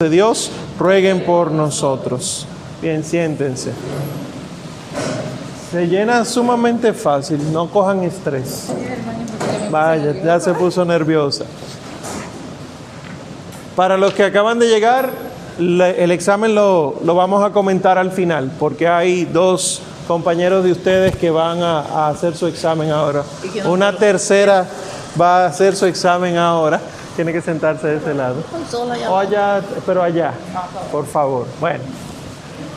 de Dios rueguen por nosotros. Bien, siéntense. Se llena sumamente fácil, no cojan estrés. Vaya, ya se puso nerviosa. Para los que acaban de llegar, el examen lo, lo vamos a comentar al final, porque hay dos compañeros de ustedes que van a, a hacer su examen ahora. Una tercera va a hacer su examen ahora tiene que sentarse de ese lado. O allá, pero allá, por favor. Bueno,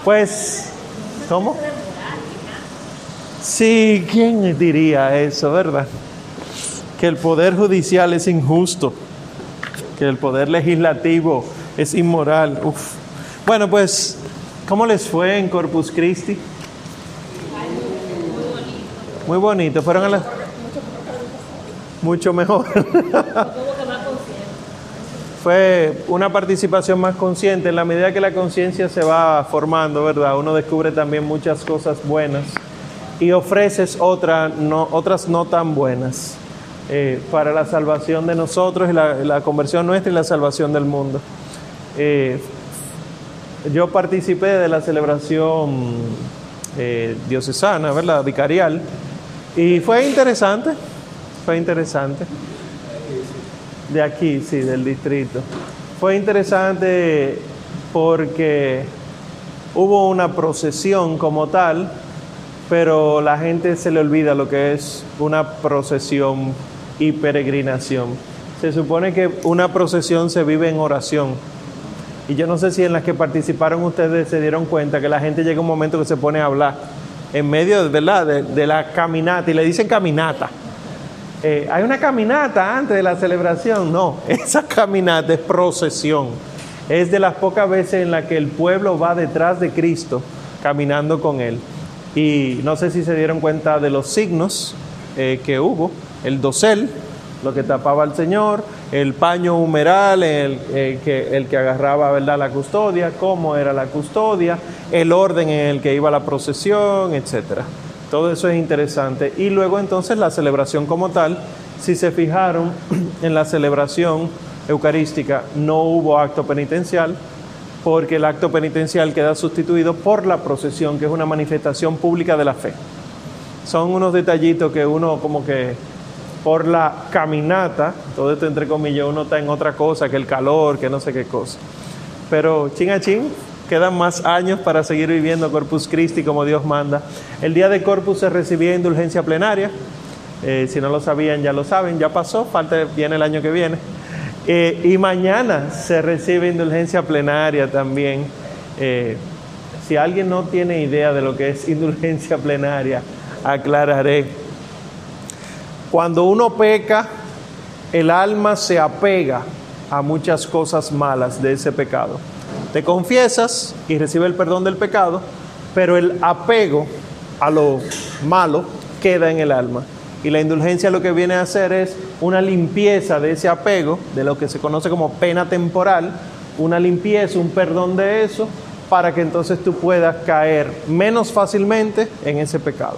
pues, ¿cómo? Sí, ¿quién diría eso, verdad? Que el poder judicial es injusto, que el poder legislativo es inmoral. Uf. Bueno, pues, ¿cómo les fue en Corpus Christi? Muy bonito. Fueron a la... Mucho mejor. fue una participación más consciente. En la medida que la conciencia se va formando, ¿verdad? Uno descubre también muchas cosas buenas y ofreces otras no tan buenas eh, para la salvación de nosotros y la, conversión nuestra y la salvación del mundo. Eh, yo participé de la celebración eh, diocesana, ¿verdad? Vicarial, y fue interesante, fue interesante. De aquí, sí, del distrito. Fue interesante porque hubo una procesión como tal, pero la gente se le olvida lo que es una procesión y peregrinación. Se supone que una procesión se vive en oración. Y yo no sé si en las que participaron ustedes se dieron cuenta que la gente llega un momento que se pone a hablar en medio ¿verdad? De, de la caminata y le dicen caminata eh, hay una caminata antes de la celebración. No, esa caminata es procesión. Es de las pocas veces en las que el pueblo va detrás de Cristo caminando con Él. Y no sé si se dieron cuenta de los signos eh, que hubo. El dosel, lo que tapaba al Señor, el paño humeral, el, que, el que agarraba ¿verdad? la custodia, cómo era la custodia, el orden en el que iba la procesión, etcétera. Todo eso es interesante. Y luego entonces la celebración como tal, si se fijaron en la celebración eucarística, no hubo acto penitencial, porque el acto penitencial queda sustituido por la procesión, que es una manifestación pública de la fe. Son unos detallitos que uno como que por la caminata, todo esto entre comillas, uno está en otra cosa, que el calor, que no sé qué cosa. Pero ching a ching, quedan más años para seguir viviendo Corpus Christi como Dios manda. El día de Corpus se recibía indulgencia plenaria. Eh, si no lo sabían, ya lo saben, ya pasó, falta, viene el año que viene. Eh, y mañana se recibe indulgencia plenaria también. Eh, si alguien no tiene idea de lo que es indulgencia plenaria, aclararé. Cuando uno peca, el alma se apega a muchas cosas malas de ese pecado. Te confiesas y recibes el perdón del pecado, pero el apego a lo malo queda en el alma. Y la indulgencia lo que viene a hacer es una limpieza de ese apego, de lo que se conoce como pena temporal, una limpieza, un perdón de eso, para que entonces tú puedas caer menos fácilmente en ese pecado.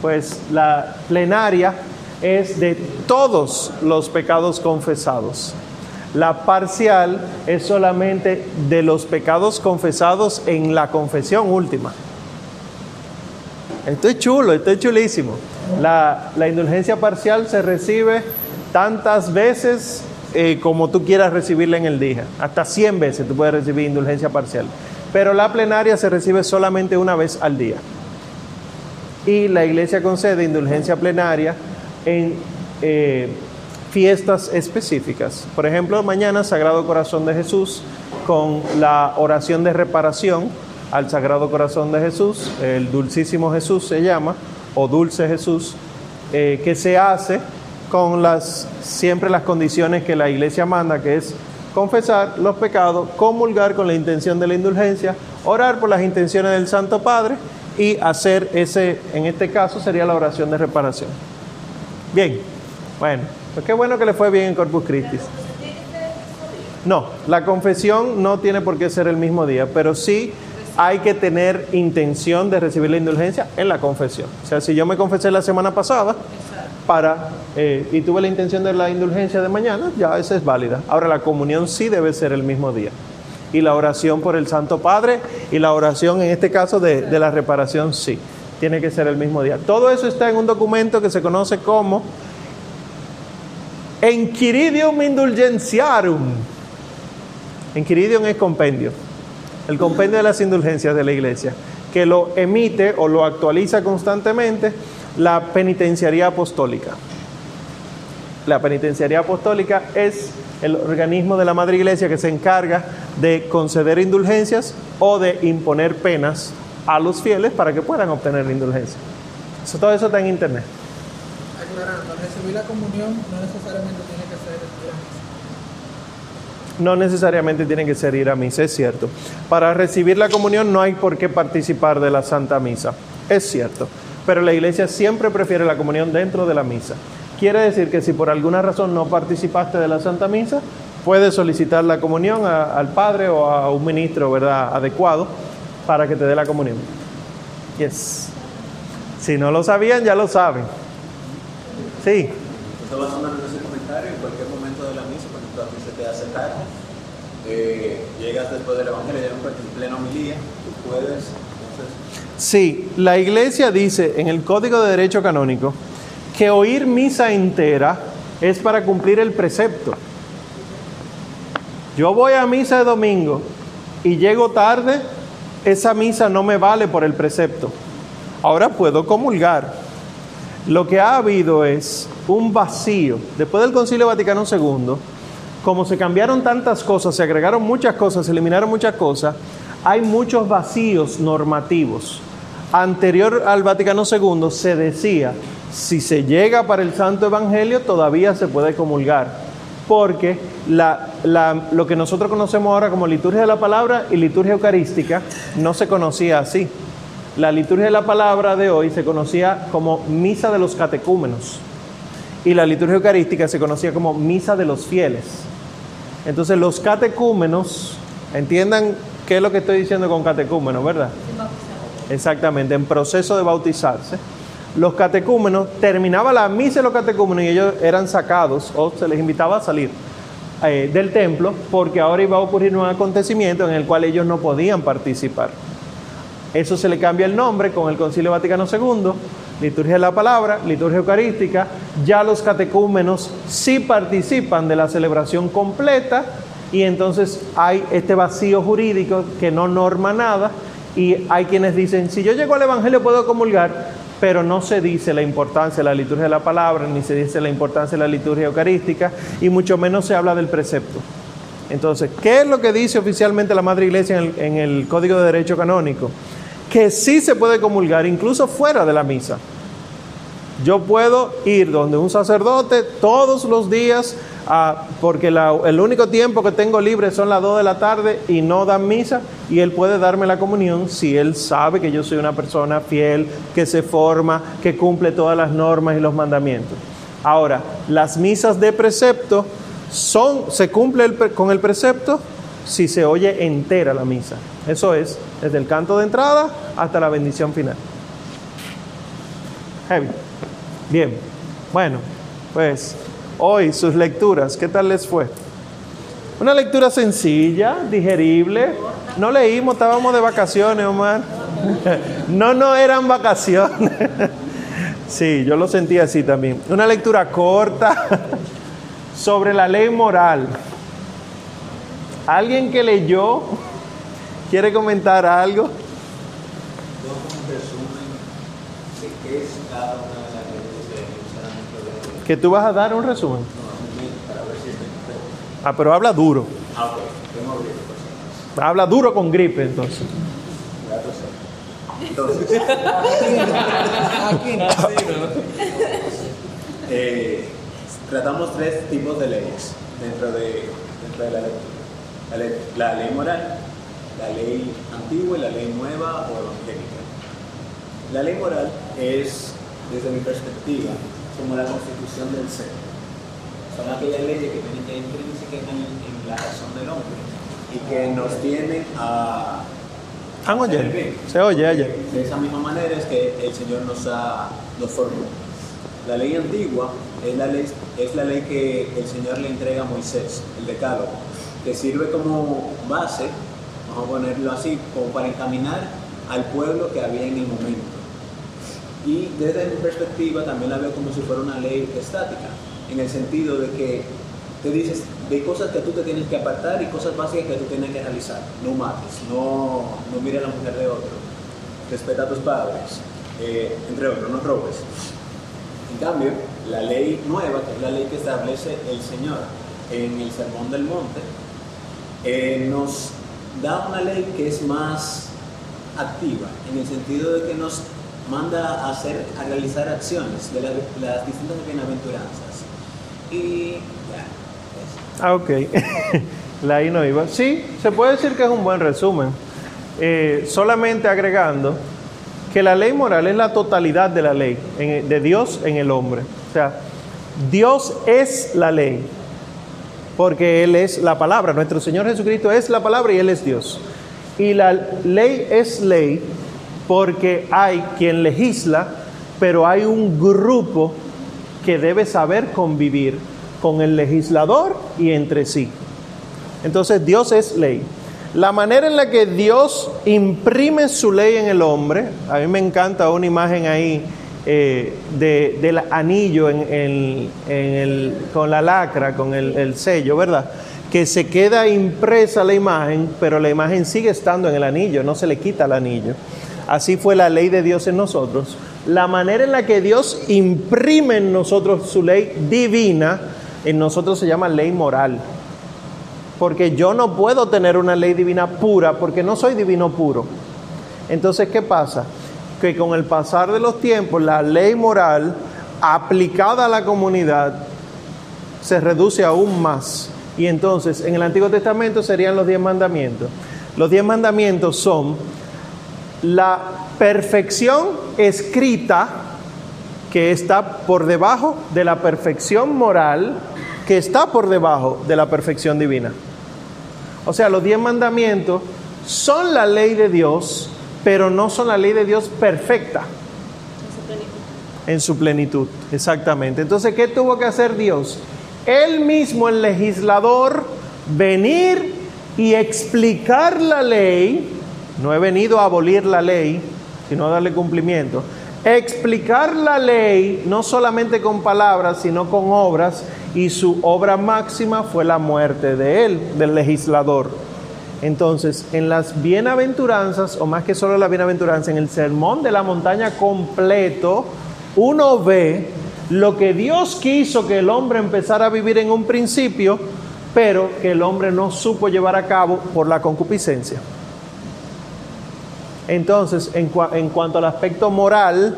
Pues la plenaria es de todos los pecados confesados. La parcial es solamente de los pecados confesados en la confesión última. Esto es chulo, esto es chulísimo. La, indulgencia parcial se recibe tantas veces eh, como tú quieras recibirla en el día. Hasta 100 veces tú puedes recibir indulgencia parcial. Pero la plenaria se recibe solamente una vez al día. Y la iglesia concede indulgencia plenaria en eh, fiestas específicas. Por ejemplo, mañana Sagrado Corazón de Jesús con la oración de reparación al Sagrado Corazón de Jesús, el Dulcísimo Jesús se llama, o Dulce Jesús, eh, que se hace con las, siempre las condiciones que la iglesia manda, que es confesar los pecados, comulgar con la intención de la indulgencia, orar por las intenciones del Santo Padre y hacer ese, en este caso sería la oración de reparación. Bien, bueno. Pues qué bueno que le fue bien en Corpus Christi. No, la confesión no tiene por qué ser el mismo día, pero sí hay que tener intención de recibir la indulgencia en la confesión. O sea, si yo me confesé la semana pasada para eh, y tuve la intención de la indulgencia de mañana, ya esa es válida. Ahora la comunión sí debe ser el mismo día. y la oración por el Santo Padre y la oración en este caso de, de la reparación, sí, tiene que ser el mismo día. Todo eso está en un documento que se conoce como Enquiridium Indulgenciarum. Enquiridium es compendio, el compendio de las indulgencias de la iglesia, que lo emite o lo actualiza constantemente la penitenciaría apostólica. La penitenciaría apostólica es el organismo de la Madre Iglesia que se encarga de conceder indulgencias o de imponer penas a los fieles para que puedan obtener la indulgencia. Todo eso está en internet. Recibir la comunión no necesariamente tiene que ser ir a misa. No necesariamente tiene que ser ir a misa, es cierto. Para recibir la comunión no hay por qué participar de la Santa Misa, es cierto. Pero la iglesia siempre prefiere la comunión dentro de la misa. Quiere decir que si por alguna razón no participaste de la Santa Misa, puedes solicitar la comunión al Padre o a un ministro ¿verdad? adecuado para que te dé la comunión. Yes. Si no lo sabían, ya lo saben. Sí. Entonces vas a mandar ese comentario en cualquier momento de la misa, por ejemplo, a ti se te hace tarde, eh, llegas después del Evangelio, ya en plena homilía, tú puedes, entonces, Sí, la iglesia dice en el Código de Derecho Canónico que oír misa entera es para cumplir el precepto. Yo voy a misa de domingo y llego tarde, esa misa no me vale por el precepto. Ahora puedo comulgar. Lo que ha habido es un vacío. Después del Concilio Vaticano II, como se cambiaron tantas cosas, se agregaron muchas cosas, se eliminaron muchas cosas, hay muchos vacíos normativos. Anterior al Vaticano II se decía, si se llega para el Santo Evangelio todavía se puede comulgar, porque lo que nosotros conocemos ahora como liturgia de la palabra y liturgia eucarística no se conocía así. La liturgia de la palabra de hoy se conocía como misa de los catecúmenos y la liturgia eucarística se conocía como misa de los fieles. Entonces los catecúmenos, entiendan qué es lo que estoy diciendo con catecúmenos, ¿verdad? Exactamente, en proceso de bautizarse. Los catecúmenos, terminaba la misa de los catecúmenos y ellos eran sacados o se les invitaba a salir eh, del templo porque ahora iba a ocurrir un acontecimiento en el cual ellos no podían participar. Eso se le cambia el nombre con el Concilio Vaticano II, liturgia de la palabra, liturgia eucarística. Ya los catecúmenos sí participan de la celebración completa y entonces hay este vacío jurídico que no norma nada y hay quienes dicen, si yo llego al Evangelio puedo comulgar, pero no se dice la importancia de la liturgia de la palabra, ni se dice la importancia de la liturgia eucarística y mucho menos se habla del precepto. Entonces, ¿qué es lo que dice oficialmente la Madre Iglesia en el, en el Código de Derecho Canónico? Que sí se puede comulgar, incluso fuera de la misa. Yo puedo ir donde un sacerdote todos los días, ah, porque el único tiempo que tengo libre son las 2 de la tarde y no dan misa, y él puede darme la comunión si él sabe que yo soy una persona fiel, que se forma, que cumple todas las normas y los mandamientos. Ahora, las misas de precepto son, se cumple con el precepto si se oye entera la misa. Eso es, desde el canto de entrada hasta la bendición final. Heavy. Bien. Bueno, pues hoy sus lecturas, ¿qué tal les fue? Una lectura sencilla, digerible. No leímos, estábamos de vacaciones, Omar. No, no eran vacaciones. Sí, yo lo sentí así también. Una lectura corta sobre la ley moral. ¿Alguien que leyó quiere comentar algo? yo un resumen de qué es cada una de las leyes que tú vas a dar un resumen. para ver si estoy correcto. Ah, pero habla duro. Ah, ok. Habla duro con gripe, entonces. Entonces, Aquí no. eh, tratamos tres tipos de leyes dentro de, dentro de la lectura. La ley, la ley moral, la ley antigua y la ley nueva o evangélica. La ley moral es, desde mi perspectiva, como la constitución del ser. Son aquellas leyes que tienen que intrínsecas en, en la razón del hombre y que nos tienen a, ¿Están hacer el oyendo? bien. Se oye allá. De esa misma manera es que el Señor nos ha nos formó. La ley antigua es la ley, es la ley que el Señor le entrega a Moisés, el decálogo, que sirve como base, vamos a ponerlo así, como para encaminar al pueblo que había en el momento. Y desde mi perspectiva también la veo como si fuera una ley estática, en el sentido de que te dices de cosas que tú te tienes que apartar y cosas básicas que tú tienes que realizar. No mates, no, no mires a la mujer de otro, respeta a tus padres, eh, entre otros, no robes. En cambio, la ley nueva, que es la ley que establece el Señor en el Sermón del Monte, eh, nos da una ley que es más activa, en el sentido de que nos manda a hacer, a realizar acciones de las, las distintas bienaventuranzas. Y ya, eso. Ah, ok. La ahí no iba. Sí, se puede decir que es un buen resumen. Eh, solamente agregando que la ley moral es la totalidad de la ley, en- de Dios en el hombre. O sea, Dios es la ley, porque Él es la palabra. Nuestro Señor Jesucristo es la palabra y Él es Dios. Y la ley es ley porque hay quien legisla, pero hay un grupo que debe saber convivir con el legislador y entre sí. Entonces Dios es ley. La manera en la que Dios imprime su ley en el hombre, a mí me encanta una imagen ahí eh, de- del anillo en, en- el- con la lacra, con el, el sello, ¿verdad? Que se queda impresa la imagen, pero la imagen sigue estando en el anillo, no se le quita el anillo. Así fue la ley de Dios en nosotros. La manera en la que Dios imprime en nosotros su ley divina, en nosotros se llama ley moral porque yo no puedo tener una ley divina pura porque no soy divino puro. Entonces, ¿qué pasa? Que con el pasar de los tiempos, la ley moral aplicada a la comunidad se reduce aún más. Y entonces, en el Antiguo Testamento serían los diez mandamientos. Los diez mandamientos son la perfección escrita que está por debajo de la perfección moral que está por debajo de la perfección divina. O sea, los diez mandamientos son la ley de Dios, pero no son la ley de Dios perfecta en su plenitud. Exactamente. Entonces, ¿qué tuvo que hacer Dios? Él mismo, el legislador, venir y explicar la ley. No he venido a abolir la ley, sino a darle cumplimiento. Explicar la ley no solamente con palabras, sino con obras, y su obra máxima fue la muerte de él, del legislador. Entonces, en las bienaventuranzas, o más que solo la bienaventuranza, en el sermón de la montaña completo, uno ve lo que Dios quiso que el hombre empezara a vivir en un principio, pero que el hombre no supo llevar a cabo por la concupiscencia. Entonces, en, en cuanto al aspecto moral,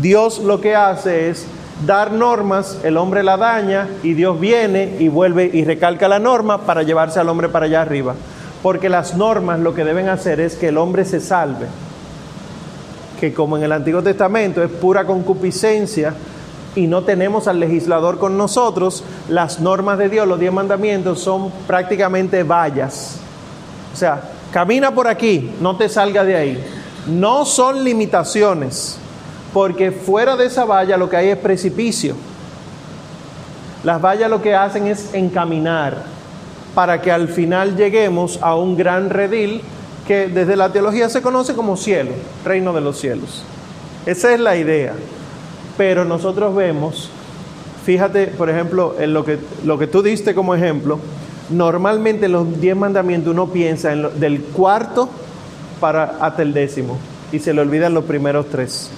Dios lo que hace es dar normas, el hombre la daña y Dios viene y vuelve y recalca la norma para llevarse al hombre para allá arriba. Porque las normas lo que deben hacer es que el hombre se salve. Que como en el Antiguo Testamento es pura concupiscencia y no tenemos al legislador con nosotros, las normas de Dios, los diez mandamientos son prácticamente vallas. O sea, camina por aquí, no te salga de ahí. No son limitaciones, porque fuera de esa valla lo que hay es precipicio. Las vallas lo que hacen es encaminar para que al final lleguemos a un gran redil que desde la teología se conoce como cielo, reino de los cielos. Esa es la idea. Pero nosotros vemos, fíjate, por ejemplo, en lo que, lo que tú diste como ejemplo, normalmente en los diez mandamientos uno piensa en lo- del cuarto para hasta el décimo y se le olvidan los primeros tres.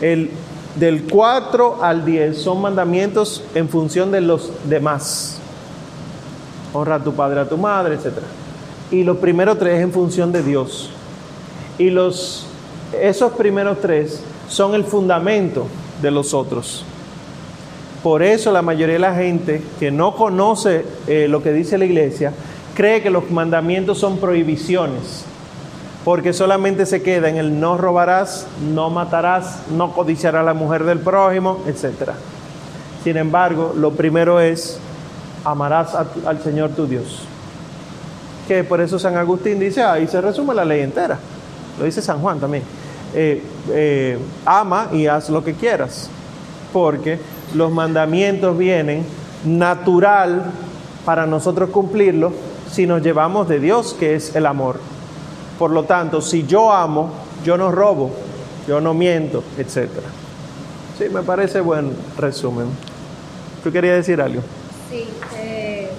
El, del 4 al 10 son mandamientos en función de los demás. Honra a tu padre, a tu madre, etc. Y los primeros tres en función de Dios. Y los, esos primeros tres son el fundamento de los otros. Por eso la mayoría de la gente que no conoce eh, lo que dice la iglesia cree que los mandamientos son prohibiciones, porque solamente se queda en el no robarás, no matarás, no codiciarás a la mujer del prójimo, etc. Sin embargo, lo primero es amarás al Señor tu Dios. Que por eso San Agustín dice, ahí se resume la ley entera. Lo dice San Juan también. Eh, eh, ama y haz lo que quieras. Porque los mandamientos vienen natural para nosotros cumplirlo si nos llevamos de Dios, que es el amor. Por lo tanto, si yo amo, yo no robo, yo no miento, etc. Sí, me parece buen resumen. ¿Tú querías decir algo? Sí, eh,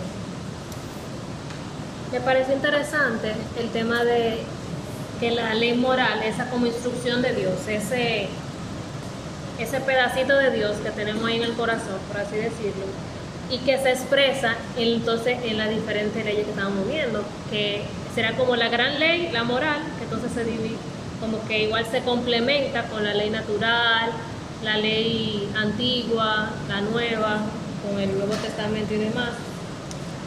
me parece interesante el tema de que la ley moral, esa como instrucción de Dios, ese, ese pedacito de Dios que tenemos ahí en el corazón, por así decirlo, y que se expresa entonces en las diferentes leyes que estamos viendo, que será como la gran ley, la moral, que entonces se divide, como que igual se complementa con la ley natural, la ley antigua, la nueva, con el Nuevo Testamento y demás.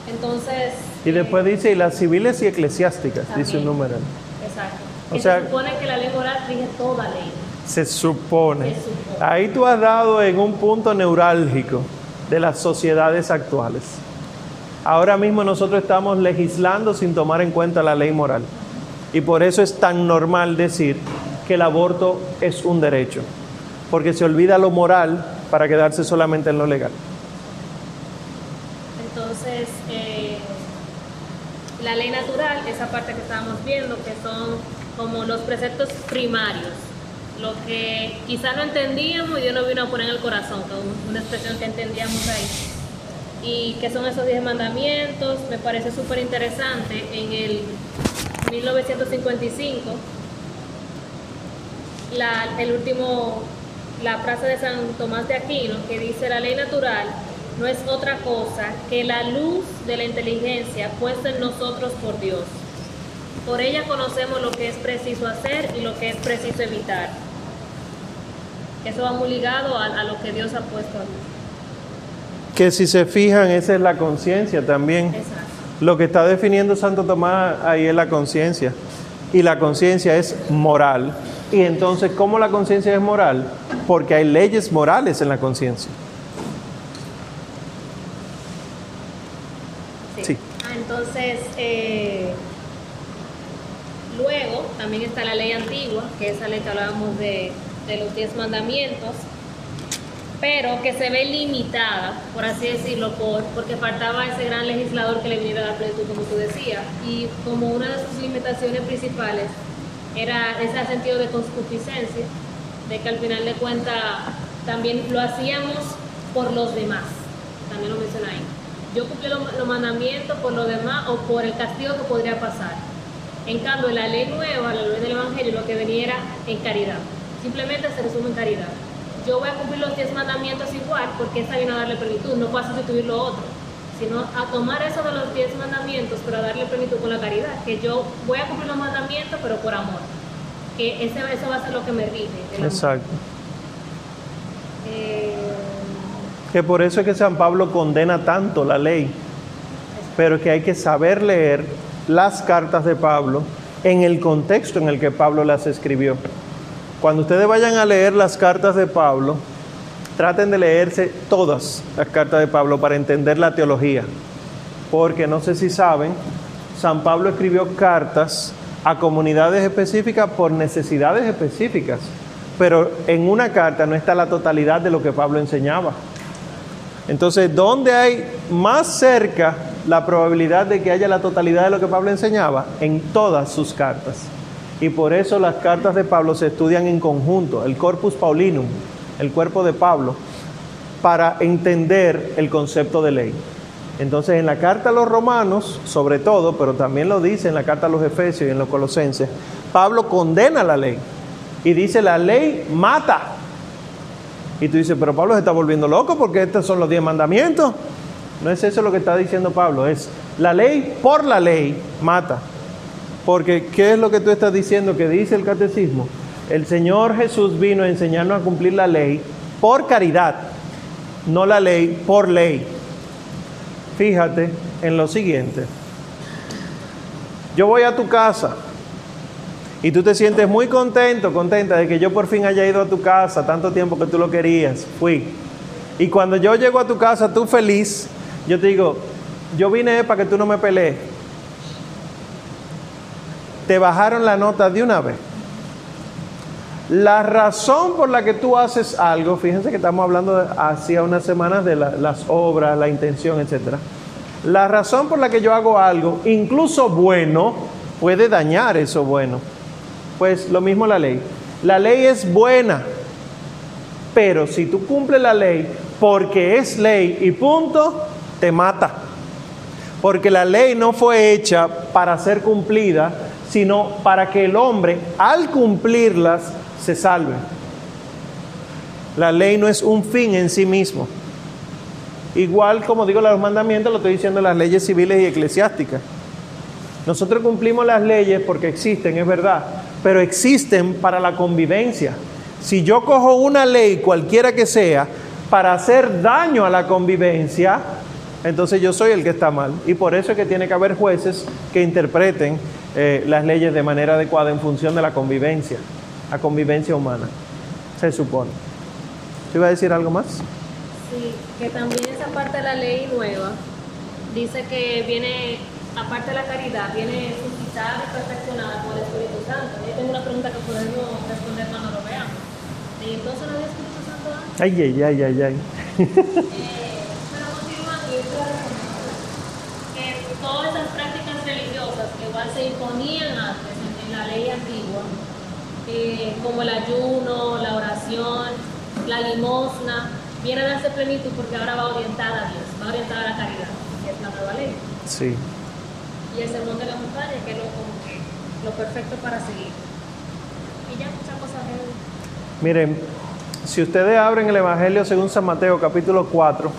Entonces... Y después eh, dice, y las civiles y eclesiásticas, dice un numeral. Exacto. O sea- se supone que la ley moral rige toda ley. Se supone. Se supone. Ahí tú has dado en un punto neurálgico de las sociedades actuales. Ahora mismo nosotros estamos legislando sin tomar en cuenta la ley moral. Y por eso es tan normal decir que el aborto es un derecho. Porque se olvida lo moral para quedarse solamente en lo legal. Entonces, eh, la ley natural, esa parte que estábamos viendo, que son como los preceptos primarios, lo que quizá no entendíamos y Dios nos vino a poner en el corazón, una expresión que entendíamos ahí. Y que son esos 10 mandamientos, me parece súper interesante. En el 1955, la, el último, la frase de San Tomás de Aquino que dice la ley natural no es otra cosa que la luz de la inteligencia puesta en nosotros por Dios. Por ella conocemos lo que es preciso hacer y lo que es preciso evitar. Eso va muy ligado a, a lo que Dios ha puesto ahí. Que si se fijan, esa es la conciencia también. Exacto. Lo que está definiendo Santo Tomás ahí es la conciencia. Y la conciencia es moral. Y entonces, ¿cómo la conciencia es moral? Porque hay leyes morales en la conciencia. Sí. Ah, eh, luego también está la ley antigua, que es la ley que hablábamos de, de los diez mandamientos, pero que se ve limitada, por así decirlo, por, porque faltaba ese gran legislador que le viniera a dar plenitud, como tú decías, y como una de sus limitaciones principales era ese sentido de concupiscencia, de que al final de cuentas también lo hacíamos por los demás, también lo menciona ahí. Yo cumplí los, los mandamientos por los demás o por el castigo que podría pasar. En cambio, la ley nueva, la ley del Evangelio, lo que venía era en caridad. Simplemente se resume en caridad. Yo voy a cumplir los diez mandamientos igual porque esa viene a darle plenitud, no puedo sustituir lo otro, sino a tomar eso de los diez mandamientos, pero a darle plenitud con la caridad, que yo voy a cumplir los mandamientos, pero por amor. Que ese, eso va a ser lo que me rige. Exacto. Eh, Que por eso es que San Pablo condena tanto la ley. Pero que hay que saber leer las cartas de Pablo en el contexto en el que Pablo las escribió. Cuando ustedes vayan a leer las cartas de Pablo, traten de leerse todas las cartas de Pablo para entender la teología. Porque no sé si saben, San Pablo escribió cartas a comunidades específicas por necesidades específicas. Pero en una carta no está la totalidad de lo que Pablo enseñaba. Entonces, ¿dónde hay más cerca la probabilidad de que haya la totalidad de lo que Pablo enseñaba? En todas sus cartas. Y por eso las cartas de Pablo se estudian en conjunto, el corpus paulinum, el cuerpo de Pablo, para entender el concepto de ley. Entonces, en la carta a los romanos, sobre todo, pero también lo dice en la carta a los efesios y en los colosenses, Pablo condena la ley y dice la ley mata. Y tú dices, pero Pablo se está volviendo loco porque estos son los diez mandamientos. No es eso lo que está diciendo Pablo, es la ley por la ley mata. Porque, ¿qué es lo que tú estás diciendo que dice el catecismo? El Señor Jesús vino a enseñarnos a cumplir la ley por caridad, no la ley por ley. Fíjate en lo siguiente. Yo voy a tu casa y tú te sientes muy contento, contenta de que yo por fin haya ido a tu casa, tanto tiempo que tú lo querías, fui. Y cuando yo llego a tu casa, tú feliz, yo te digo, yo vine para que tú no me pelees. Te bajaron la nota de una vez. La razón por la que tú haces algo, fíjense que estamos hablando hacía unas semanas de la- las obras, la intención, etc. La razón por la que yo hago algo, incluso bueno, puede dañar eso bueno. Pues lo mismo la ley. La ley es buena, pero si tú cumples la ley porque es ley y punto, te mata. Porque la ley no fue hecha para ser cumplida, sino para que el hombre, al cumplirlas, se salve. La ley no es un fin en sí mismo. Igual como digo los mandamientos, lo estoy diciendo las leyes civiles y eclesiásticas. Nosotros cumplimos las leyes porque existen, es verdad, pero existen para la convivencia. Si yo cojo una ley, cualquiera que sea, para hacer daño a la convivencia, entonces yo soy el que está mal. Y por eso es que tiene que haber jueces que interpreten eh, las leyes de manera adecuada en función de la convivencia, la convivencia humana, se supone. ¿Se iba a decir algo más? Sí, que también esa parte de la ley nueva dice que viene, aparte de la caridad, viene suscitada y perfeccionada por el Espíritu Santo. Yo tengo una pregunta que podemos responder cuando lo veamos. ¿Y entonces no había Espíritu Santo antes? Ay, ay, ay, ay, ay. Eh, pero continuando, yo quiero recomendar que todas esas prácticas religiosas que igual se imponían antes en, la ley antigua, eh, como el ayuno, la oración, la limosna, viene a darse plenitud porque ahora va orientada a Dios, va orientada a la caridad, que es la nueva ley. Sí. Y el sermón de la montaña, que es lo, lo perfecto para seguir. Y ya muchas cosas que... Miren, si ustedes abren el Evangelio según San Mateo capítulo 4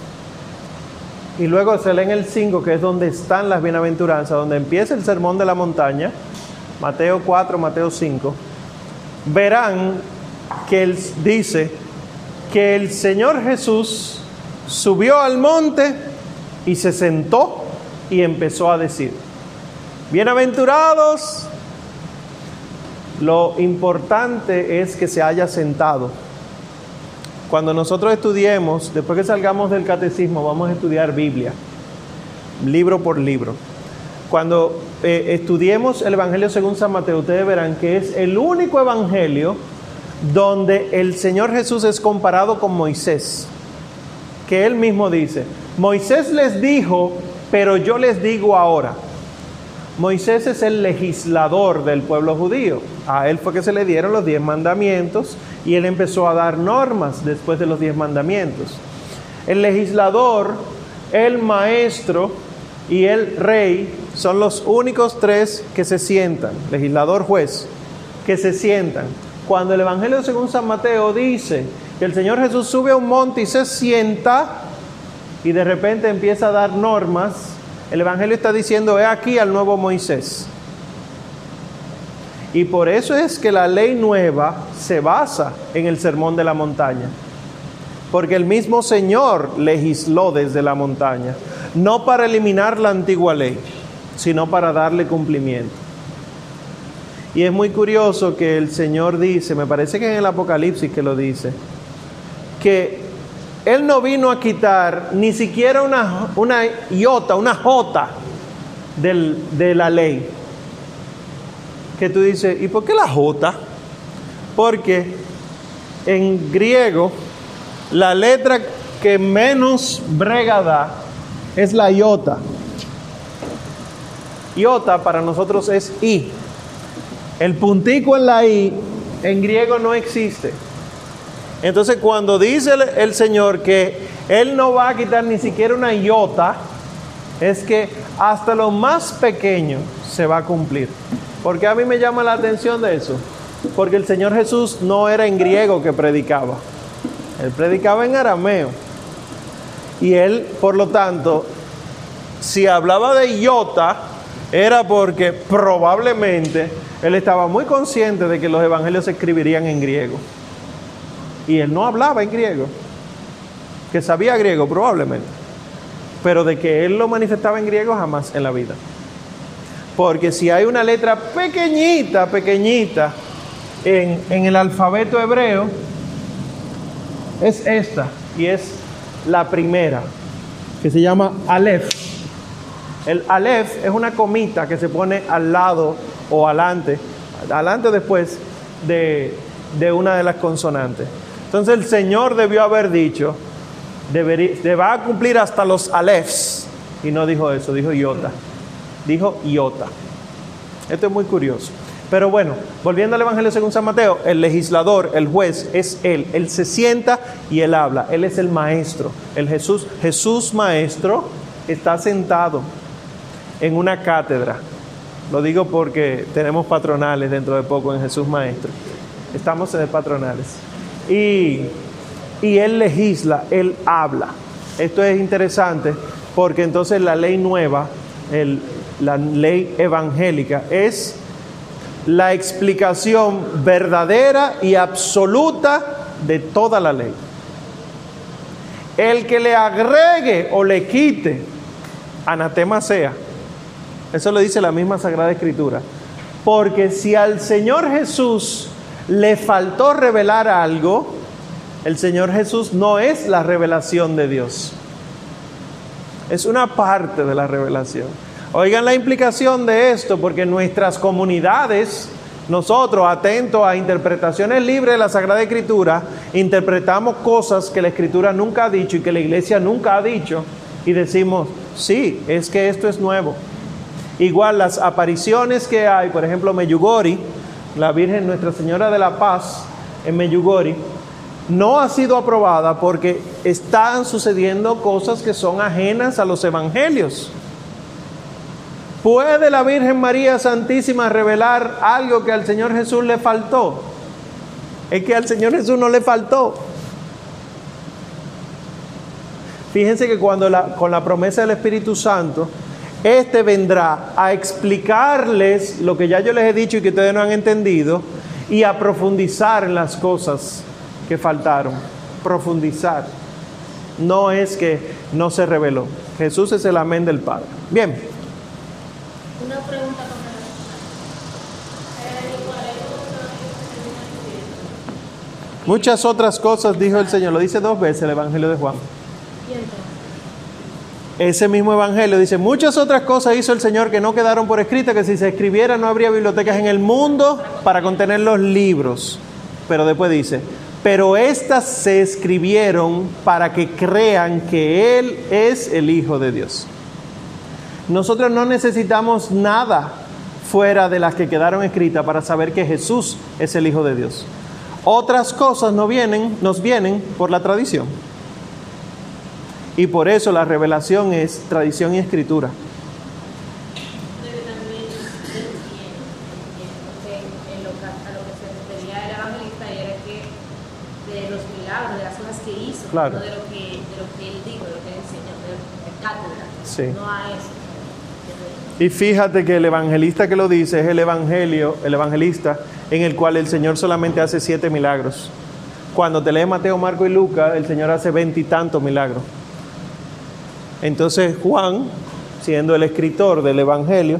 y luego se leen el 5, que es donde están las bienaventuranzas, donde empieza el sermón de la montaña, Mateo 4, Mateo 5, verán que él dice que el Señor Jesús subió al monte y se sentó y empezó a decir, bienaventurados, lo importante es que se haya sentado. Cuando nosotros estudiemos, después que salgamos del catecismo, vamos a estudiar Biblia, libro por libro. Cuando eh, estudiemos el Evangelio según San Mateo, ustedes verán que es el único Evangelio donde el Señor Jesús es comparado con Moisés, que él mismo dice, Moisés les dijo, pero yo les digo ahora. Moisés es el legislador del pueblo judío. A él fue que se le dieron los diez mandamientos y él empezó a dar normas después de los diez mandamientos. El legislador, el maestro y el rey son los únicos tres que se sientan, legislador, juez, que se sientan. Cuando el Evangelio según San Mateo dice que el Señor Jesús sube a un monte y se sienta y de repente empieza a dar normas, el Evangelio está diciendo, he aquí al nuevo Moisés. Y por eso es que la ley nueva se basa en el sermón de la montaña. Porque el mismo Señor legisló desde la montaña, no para eliminar la antigua ley, sino para darle cumplimiento. Y es muy curioso que el Señor dice, me parece que en el Apocalipsis que lo dice, que Él no vino a quitar ni siquiera una, una iota, una jota de la ley. Que tú dices, ¿y por qué la jota? Porque en griego la letra que menos brega da es la iota. Iota para nosotros es I. El puntico en la I en griego no existe. Entonces cuando dice el, Señor que Él no va a quitar ni siquiera una iota, es que hasta lo más pequeño se va a cumplir. Porque a mí me llama la atención de eso. Porque el Señor Jesús no era en griego que predicaba. Él predicaba en arameo. Y él, por lo tanto, si hablaba de iota, era porque probablemente él estaba muy consciente de que los evangelios se escribirían en griego. Y él no hablaba en griego, que sabía griego probablemente, pero de que él lo manifestaba en griego jamás en la vida. Porque si hay una letra pequeñita, pequeñita en, en el alfabeto hebreo, es esta, y es la primera, que se llama Aleph. El Aleph es una comita que se pone al lado o adelante, adelante o después de, de, una de las consonantes. Entonces el Señor debió haber dicho, debería, va a cumplir hasta los Alephs, y no dijo eso, dijo iota. Dijo iota. Esto es muy curioso. Pero bueno, volviendo al Evangelio según San Mateo, el legislador, el juez, es él. Él se sienta y él habla. Él es el maestro. El Jesús, Jesús maestro, está sentado en una cátedra. Lo digo porque tenemos patronales dentro de poco en Jesús maestro. Estamos en patronales. Y, y él legisla, él habla. Esto es interesante porque entonces la ley nueva, el, la ley evangélica, es la explicación verdadera y absoluta de toda la ley. El que le agregue o le quite, anatema sea. Eso lo dice la misma Sagrada Escritura. Porque si al Señor Jesús le faltó revelar algo, el Señor Jesús no es la revelación de Dios. Es una parte de la revelación. Oigan la implicación de esto, porque nuestras comunidades, nosotros, atentos a interpretaciones libres de la Sagrada Escritura, interpretamos cosas que la Escritura nunca ha dicho y que la Iglesia nunca ha dicho, y decimos, sí, es que esto es nuevo. Igual las apariciones que hay, por ejemplo, Meyugori, la Virgen Nuestra Señora de la Paz en Meyugori, no ha sido aprobada porque están sucediendo cosas que son ajenas a los evangelios. ¿Puede la Virgen María Santísima revelar algo que al Señor Jesús le faltó? Es que al Señor Jesús no le faltó. Fíjense que cuando la, con la promesa del Espíritu Santo, este vendrá a explicarles lo que ya yo les he dicho y que ustedes no han entendido y a profundizar en las cosas que faltaron. Profundizar. No es que no se reveló. Jesús es el amén del Padre. Bien. Una pregunta Muchas otras cosas dijo el Señor, lo dice dos veces el Evangelio de Juan. Ese mismo Evangelio dice, muchas otras cosas hizo el Señor que no quedaron por escritas, que si se escribiera no habría bibliotecas en el mundo para contener los libros. Pero después dice, pero estas se escribieron para que crean que Él es el Hijo de Dios. Nosotros no necesitamos nada fuera de las que quedaron escritas para saber que Jesús es el Hijo de Dios. Otras cosas no vienen, nos vienen por la tradición. Y por eso la revelación es tradición y escritura. Claro. No de lo que, de lo que él dijo, de lo que él enseñó, de, de cátedra. Sí. No a eso. Y fíjate que el evangelista que lo dice es el evangelio, el evangelista en el cual el Señor solamente hace siete milagros. Cuando te lees Mateo, Marco y Lucas, el Señor hace veintitantos milagros. Entonces Juan, siendo el escritor del evangelio,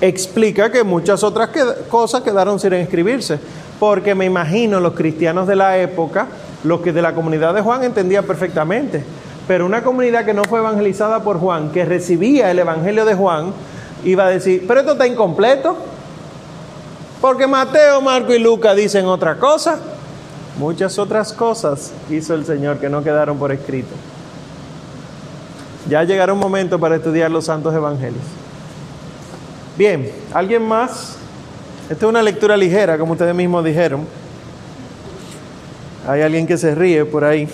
explica que muchas otras cosas quedaron sin escribirse, porque me imagino los cristianos de la época, los que de la comunidad de Juan entendían perfectamente, pero una comunidad que no fue evangelizada por Juan, que recibía el evangelio de Juan, iba a decir, pero esto está incompleto, porque Mateo, Marco y Lucas dicen otra cosa. Muchas otras cosas hizo el Señor que no quedaron por escrito. Ya llegará un momento para estudiar los santos evangelios. Bien, ¿alguien más? Esta es una lectura ligera, como ustedes mismos dijeron. Hay alguien que se ríe por ahí.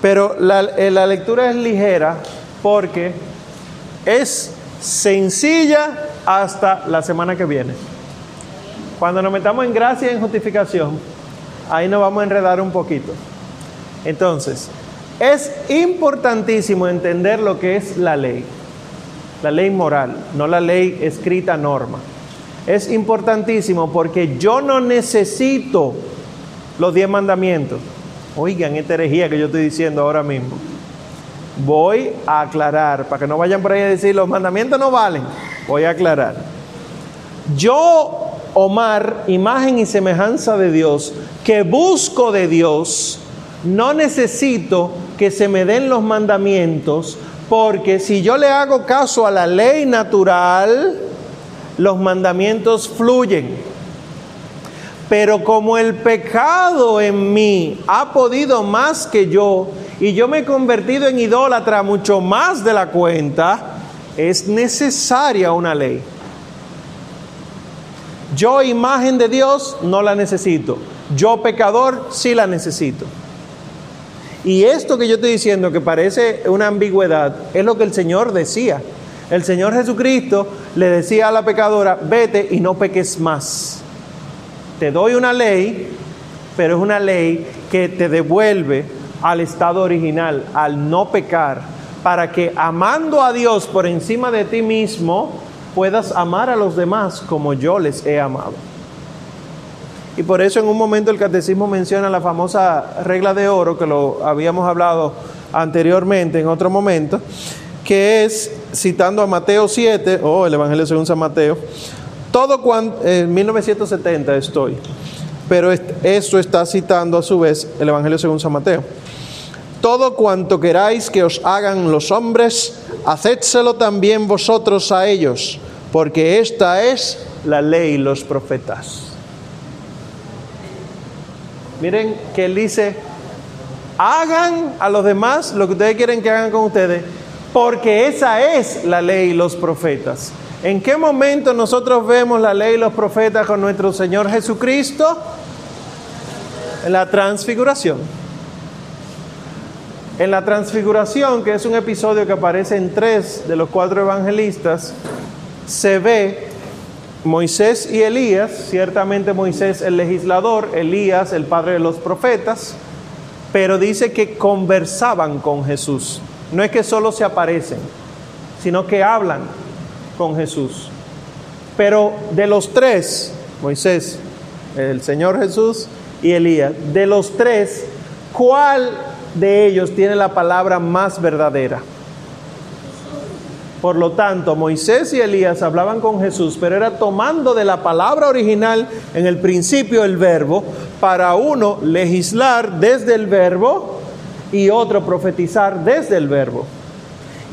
Pero la, eh, lectura es ligera porque es sencilla hasta la semana que viene. Cuando nos metamos en gracia y en justificación, ahí nos vamos a enredar un poquito. Entonces, es importantísimo entender lo que es la ley, la ley moral, no la ley escrita norma. Es importantísimo porque yo no necesito los diez mandamientos. Oigan, esta herejía que yo estoy diciendo ahora mismo. Voy a aclarar, para que no vayan por ahí a decir, los mandamientos no valen. Voy a aclarar. Yo, Omar, imagen y semejanza de Dios, que busco de Dios, no necesito que se me den los mandamientos, porque si yo le hago caso a la ley natural, los mandamientos fluyen. Pero como el pecado en mí ha podido más que yo y yo me he convertido en idólatra mucho más de la cuenta, es necesaria una ley. Yo, imagen de Dios, no la necesito. Yo, pecador, sí la necesito. Y esto que yo estoy diciendo, que parece una ambigüedad, es lo que el Señor decía. El Señor Jesucristo le decía a la pecadora, vete y no peques más. Te doy una ley, pero es una ley que te devuelve al estado original, al no pecar, para que amando a Dios por encima de ti mismo, puedas amar a los demás como yo les he amado. Y por eso en un momento el catecismo menciona la famosa regla de oro, que lo habíamos hablado anteriormente en otro momento, que es, citando a Mateo 7, o oh, el Evangelio según San Mateo, todo en 1970 estoy, pero esto está citando a su vez el Evangelio según San Mateo. Todo cuanto queráis que os hagan los hombres, hacedselo también vosotros a ellos, porque esta es la ley y los profetas. Miren que él dice, hagan a los demás lo que ustedes quieren que hagan con ustedes, porque esa es la ley y los profetas. ¿En qué momento nosotros vemos la ley y los profetas con nuestro Señor Jesucristo? En la transfiguración. En la transfiguración, que es un episodio que aparece en tres de los cuatro evangelistas, se ve Moisés y Elías, ciertamente Moisés el legislador, Elías el padre de los profetas, pero dice que conversaban con Jesús. No es que solo se aparecen, sino que hablan con Jesús. Pero de los tres, Moisés, el Señor Jesús y Elías, de los tres, ¿cuál de ellos tiene la palabra más verdadera? Por lo tanto, Moisés y Elías hablaban con Jesús, pero era tomando de la palabra original en el principio el verbo, para uno legislar desde el verbo y otro profetizar desde el verbo.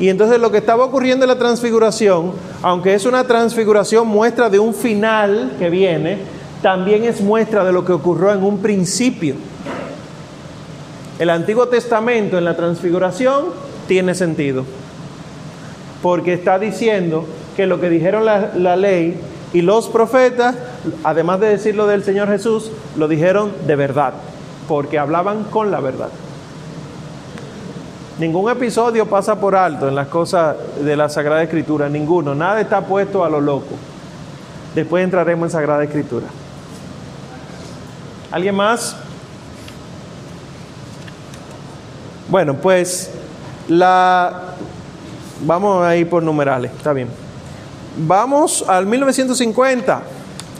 Y entonces lo que estaba ocurriendo en la transfiguración, aunque es una transfiguración muestra de un final que viene, también es muestra de lo que ocurrió en un principio. El Antiguo Testamento en la transfiguración tiene sentido porque está diciendo que lo que dijeron la, ley y los profetas, además de decirlo del Señor Jesús, lo dijeron de verdad, porque hablaban con la verdad. Ningún episodio pasa por alto en las cosas de la Sagrada Escritura, ninguno, nada está puesto a lo loco. Después entraremos en Sagrada Escritura. ¿Alguien más? Bueno, pues la Vamos a ir por numerales, está bien. Vamos al 1950,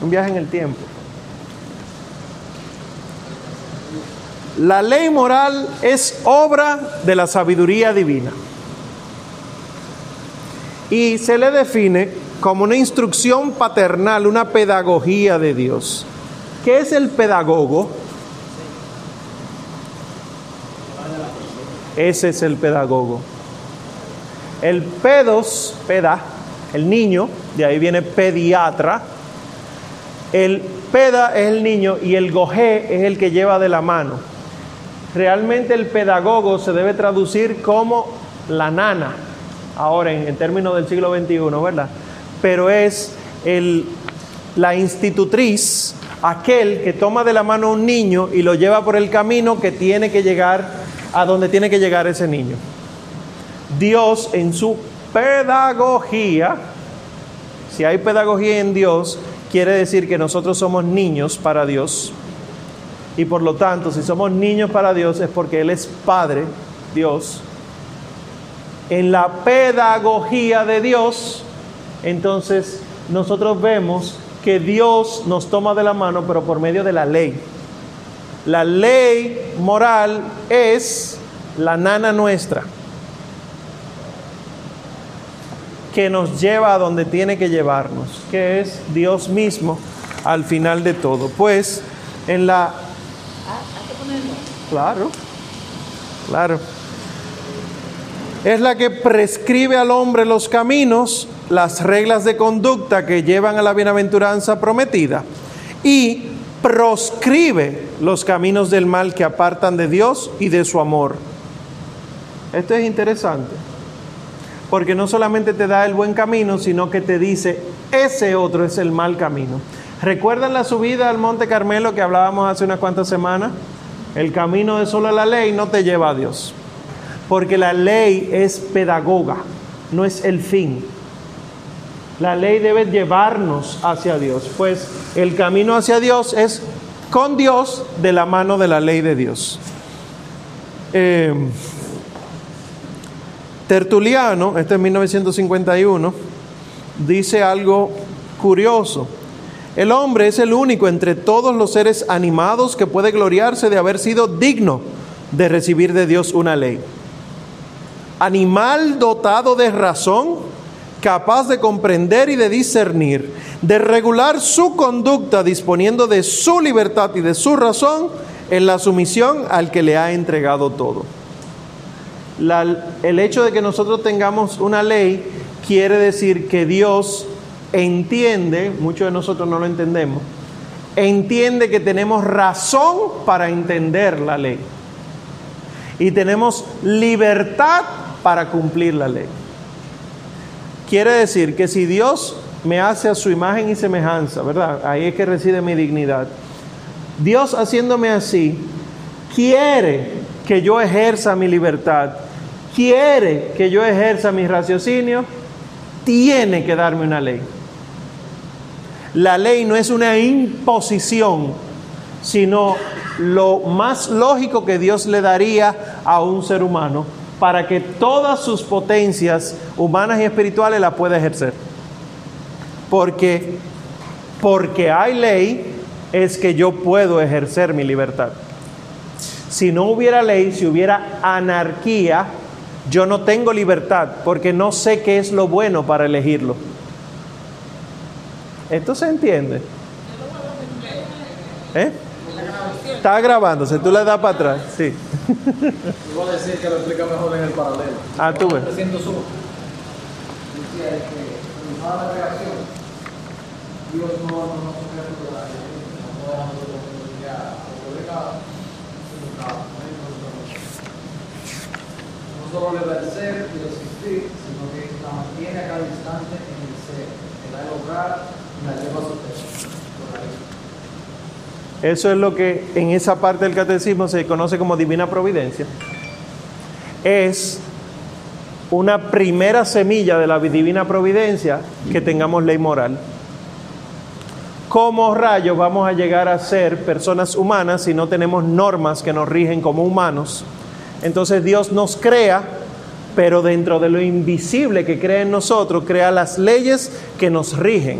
un viaje en el tiempo. La ley moral es obra de la sabiduría divina y se le define como una instrucción paternal, una pedagogía de Dios. ¿Qué es el pedagogo? Ese es el pedagogo. El pedos, peda, el niño, de ahí viene pediatra. El peda es el niño y el goje es el que lleva de la mano. Realmente el pedagogo se debe traducir como la nana, ahora en, términos del siglo XXI, ¿verdad? Pero es el, la institutriz, aquel que toma de la mano a un niño y lo lleva por el camino que tiene que llegar a donde tiene que llegar ese niño. Dios en su pedagogía, si hay pedagogía en Dios, quiere decir que nosotros somos niños para Dios. Y por lo tanto, si somos niños para Dios es porque Él es Padre, Dios. En la pedagogía de Dios, entonces nosotros vemos que Dios nos toma de la mano, pero por medio de la ley. La ley moral es la nana nuestra. Que nos lleva a donde tiene que llevarnos, que es Dios mismo al final de todo. Pues en la... Claro, claro. Es la que prescribe al hombre los caminos, las reglas de conducta que llevan a la bienaventuranza prometida y proscribe los caminos del mal que apartan de Dios y de su amor. Esto es interesante. Porque no solamente te da el buen camino, sino que te dice, ese otro es el mal camino. ¿Recuerdan la subida al Monte Carmelo que hablábamos hace unas cuantas semanas? El camino de solo la ley no te lleva a Dios. Porque la ley es pedagoga, no es el fin. La ley debe llevarnos hacia Dios, pues el camino hacia Dios es con Dios de la mano de la ley de Dios. Eh, Tertuliano, este es 1951, dice algo curioso. El hombre es el único entre todos los seres animados que puede gloriarse de haber sido digno de recibir de Dios una ley. Animal dotado de razón, capaz de comprender y de discernir, de regular su conducta disponiendo de su libertad y de su razón en la sumisión al que le ha entregado todo. El hecho de que nosotros tengamos una ley quiere decir que Dios entiende, muchos de nosotros no lo entendemos, entiende que tenemos razón para entender la ley y tenemos libertad para cumplir la ley. Quiere decir que si Dios me hace a su imagen y semejanza, ¿verdad? Ahí es que reside mi dignidad. Dios haciéndome así, quiere que yo ejerza mi libertad, quiere que yo ejerza mi raciocinio, tiene que darme una ley. La ley no es una imposición, sino lo más lógico que Dios le daría a un ser humano para que todas sus potencias humanas y espirituales la pueda ejercer. Porque porque hay ley es que yo puedo ejercer mi libertad. Si no hubiera ley, si hubiera anarquía, yo no tengo libertad porque no sé qué es lo bueno para elegirlo. ¿Esto se entiende? ¿Eh? Está grabándose, tú le das para atrás, sí. A decir que lo explica mejor en el paralelo. Ah, tú ves. 301. Decía que la creación, Dios no no se crea por la no dejando de comunicar o de cada, no solo le el ser y existir, sino que mantiene a cada instante el ser. Eso es lo que en esa parte del catecismo se conoce como divina providencia. Es una primera semilla de la divina providencia que tengamos ley moral. ¿Cómo rayos vamos a llegar a ser personas humanas si no tenemos normas que nos rigen como humanos? Entonces Dios nos crea, pero dentro de lo invisible que crea en nosotros, crea las leyes que nos rigen.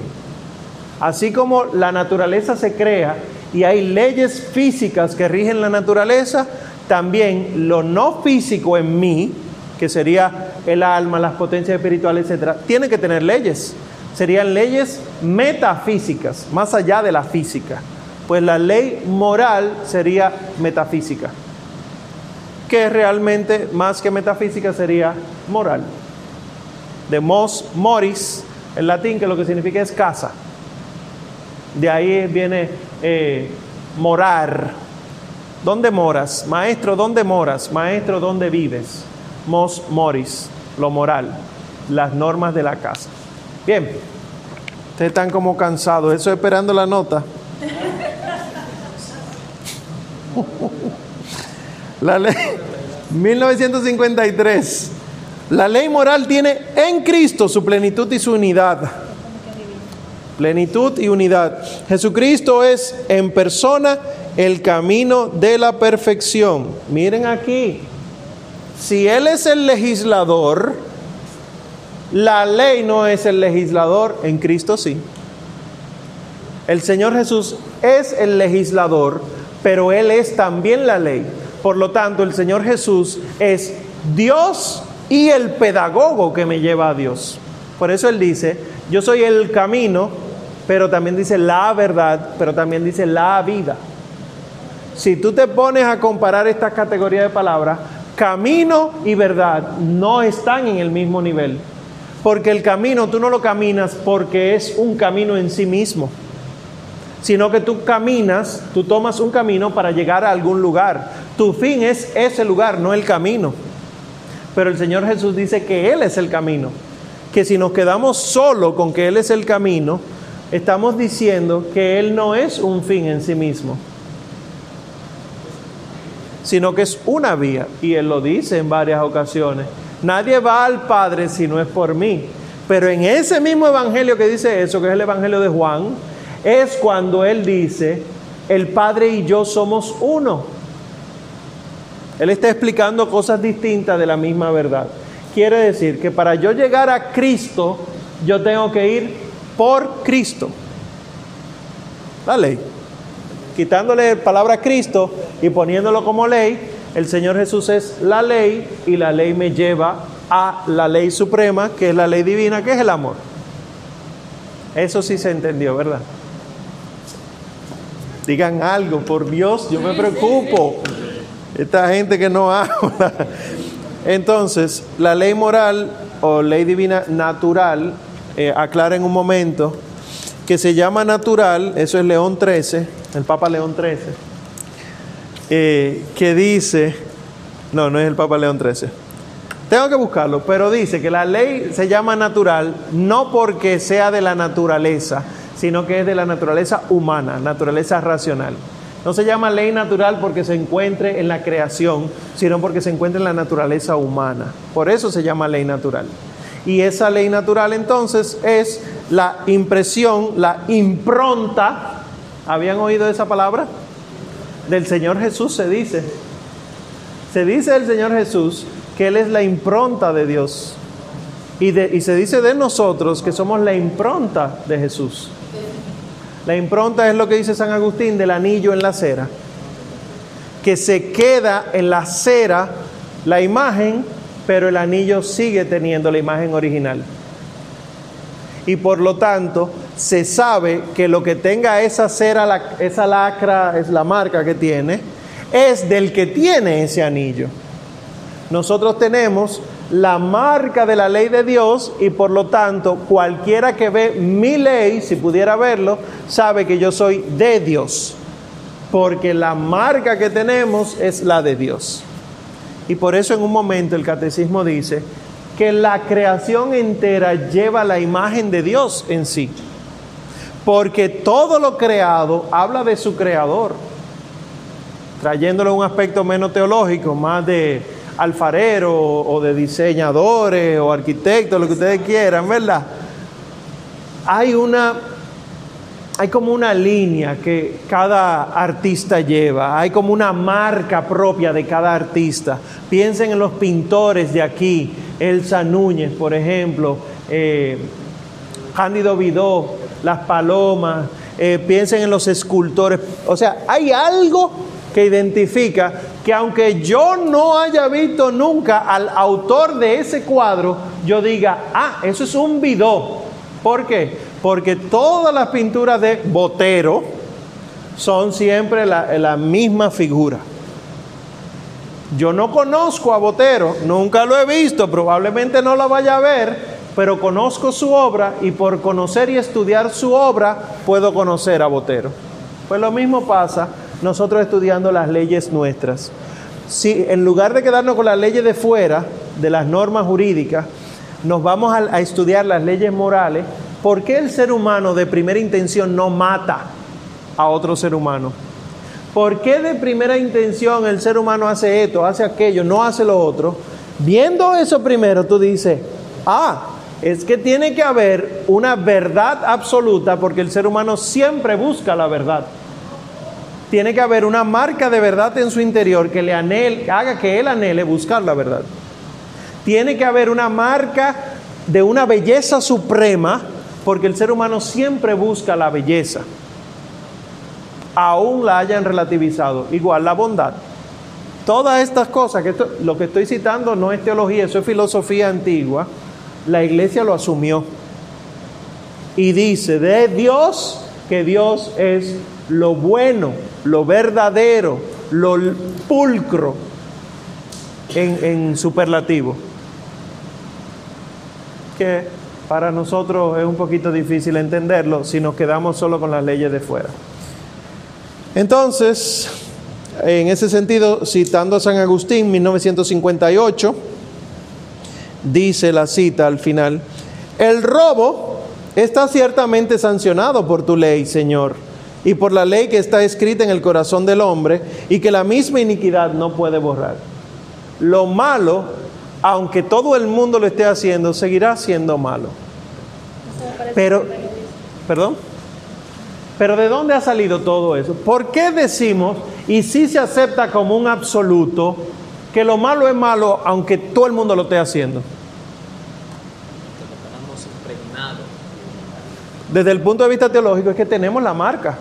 Así como la naturaleza se crea y hay leyes físicas que rigen la naturaleza, también lo no físico en mí, que sería el alma, las potencias espirituales, etcétera, tiene que tener leyes. Serían leyes metafísicas, más allá de la física. Pues la ley moral sería metafísica, que realmente más que metafísica sería moral. De mos moris, en latín, que lo que significa es casa. De ahí viene eh, morar. ¿Dónde moras? Maestro, ¿dónde moras? Maestro, ¿dónde vives? Mos moris, lo moral, las normas de la casa. Bien, ustedes están como cansados, eso esperando la nota. La ley 1953. La ley moral tiene en Cristo su plenitud y su unidad. Plenitud y unidad. Jesucristo es en persona el camino de la perfección. Miren aquí, si Él es el legislador, la ley no es el legislador, en Cristo sí. El Señor Jesús es el legislador, pero Él es también la ley. Por lo tanto, el Señor Jesús es Dios y el pedagogo que me lleva a Dios. Por eso Él dice, yo soy el camino, pero también dice la verdad, pero también dice la vida. Si tú te pones a comparar estas categorías de palabras, camino y verdad no están en el mismo nivel. Porque el camino tú no lo caminas porque es un camino en sí mismo, sino que tú caminas, tú tomas un camino para llegar a algún lugar. Tu fin es ese lugar, no el camino. pero el Señor Jesús dice que Él es el camino. Que si nos quedamos solo con que Él es el camino, estamos diciendo que Él no es un fin en sí mismo, sino que es una vía. Y Él lo dice en varias ocasiones. Nadie va al Padre si no es por mí. Pero en ese mismo evangelio que dice eso, que es el evangelio de Juan, es cuando Él dice, el Padre y yo somos uno. Él está explicando cosas distintas de la misma verdad. Quiere decir que para yo llegar a Cristo, yo tengo que ir por Cristo. La ley. Quitándole palabra Cristo y poniéndolo como ley, el Señor Jesús es la ley y la ley me lleva a la ley suprema, que es la ley divina, que es el amor. Eso sí se entendió, ¿verdad? Digan algo, por Dios, yo me preocupo. Esta gente que no habla. Entonces, la ley moral o ley divina natural, eh, aclara en un momento, que se llama natural, eso es León 13, el Papa León 13, eh, que dice, no, no es el Papa León 13, tengo que buscarlo, pero dice que la ley se llama natural no porque sea de la naturaleza, sino que es de la naturaleza humana, naturaleza racional. No se llama ley natural porque se encuentre en la creación, sino porque se encuentra en la naturaleza humana. Por eso se llama ley natural. Y esa ley natural entonces es la impresión, la impronta. ¿Habían oído esa palabra? Del Señor Jesús se dice. Se dice del Señor Jesús que Él es la impronta de Dios. Y, y se dice de nosotros que somos la impronta de Jesús. La impronta es lo que dice San Agustín del anillo en la cera, que se queda en la cera la imagen, pero el anillo sigue teniendo la imagen original. Y por lo tanto, se sabe que lo que tenga esa cera, esa lacra, es la marca que tiene, es del que tiene ese anillo. Nosotros tenemos la marca de la ley de Dios y por lo tanto cualquiera que ve mi ley, si pudiera verlo, sabe que yo soy de Dios, porque la marca que tenemos es la de Dios. Y por eso en un momento el catecismo dice que la creación entera lleva la imagen de Dios en sí, porque todo lo creado habla de su creador, trayéndolo un aspecto menos teológico, más de alfareros o de diseñadores o arquitectos, lo que ustedes quieran, ¿verdad? Hay una, hay como una línea que cada artista lleva, hay como una marca propia de cada artista. Piensen en los pintores de aquí, Elsa Núñez, por ejemplo, eh, Cándido Vidó, Las Palomas, eh, piensen en los escultores. O sea, hay algo que identifica que aunque yo no haya visto nunca al autor de ese cuadro, yo diga, ah, eso es un Vidó. ¿Por qué? Porque todas las pinturas de Botero son siempre la, la misma figura. Yo no conozco a Botero, nunca lo he visto, probablemente no lo vaya a ver, pero conozco su obra y por conocer y estudiar su obra puedo conocer a Botero. Pues lo mismo pasa nosotros estudiando las leyes nuestras. Si en lugar de quedarnos con las leyes de fuera, de las normas jurídicas, nos vamos a, estudiar las leyes morales, ¿por qué el ser humano de primera intención no mata a otro ser humano? ¿Por qué de primera intención el ser humano hace esto, hace aquello, no hace lo otro? Viendo eso primero, tú dices, ah, es que tiene que haber una verdad absoluta porque el ser humano siempre busca la verdad tiene que haber una marca de verdad en su interior que le anhele, haga que él anhele buscar la verdad. Tiene que haber una marca de una belleza suprema, porque el ser humano siempre busca la belleza, aún la hayan relativizado. Igual la bondad. Todas estas cosas, que lo que estoy citando no es teología, eso es filosofía antigua, la iglesia lo asumió. Y dice de Dios que Dios es lo bueno, lo verdadero, lo pulcro en, superlativo. Que para nosotros es un poquito difícil entenderlo si nos quedamos solo con las leyes de fuera. Entonces, en ese sentido, citando a San Agustín, 1958, dice la cita al final, el robo está ciertamente sancionado por tu ley, Señor, y por la ley que está escrita en el corazón del hombre y que la misma iniquidad no puede borrar. Lo malo, aunque todo el mundo lo esté haciendo, seguirá siendo malo. Pero, perdón, pero ¿de dónde ha salido todo eso? ¿Por qué decimos, y si se acepta como un absoluto, que lo malo es malo aunque todo el mundo lo esté haciendo? Desde el punto de vista teológico es que tenemos la marca.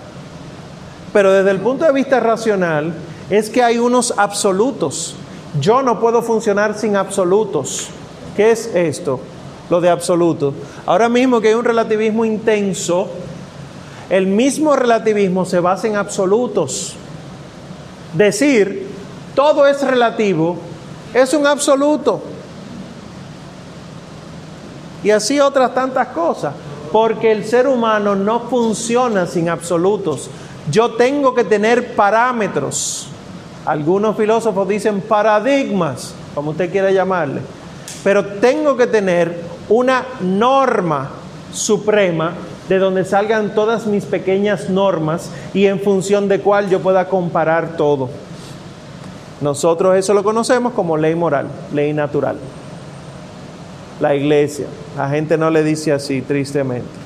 Pero desde el punto de vista racional es que hay unos absolutos. Yo no puedo funcionar sin absolutos. ¿Qué es esto? Lo de absolutos. Ahora mismo que hay un relativismo intenso, el mismo relativismo se basa en absolutos. Decir todo es relativo es un absoluto. Y así otras tantas cosas. Porque el ser humano no funciona sin absolutos. Yo tengo que tener parámetros. Algunos filósofos dicen paradigmas, como usted quiera llamarle. Pero tengo que tener una norma suprema de donde salgan todas mis pequeñas normas y en función de cuál yo pueda comparar todo. Nosotros eso lo conocemos como ley moral, ley natural. La iglesia, la gente no le dice así, tristemente.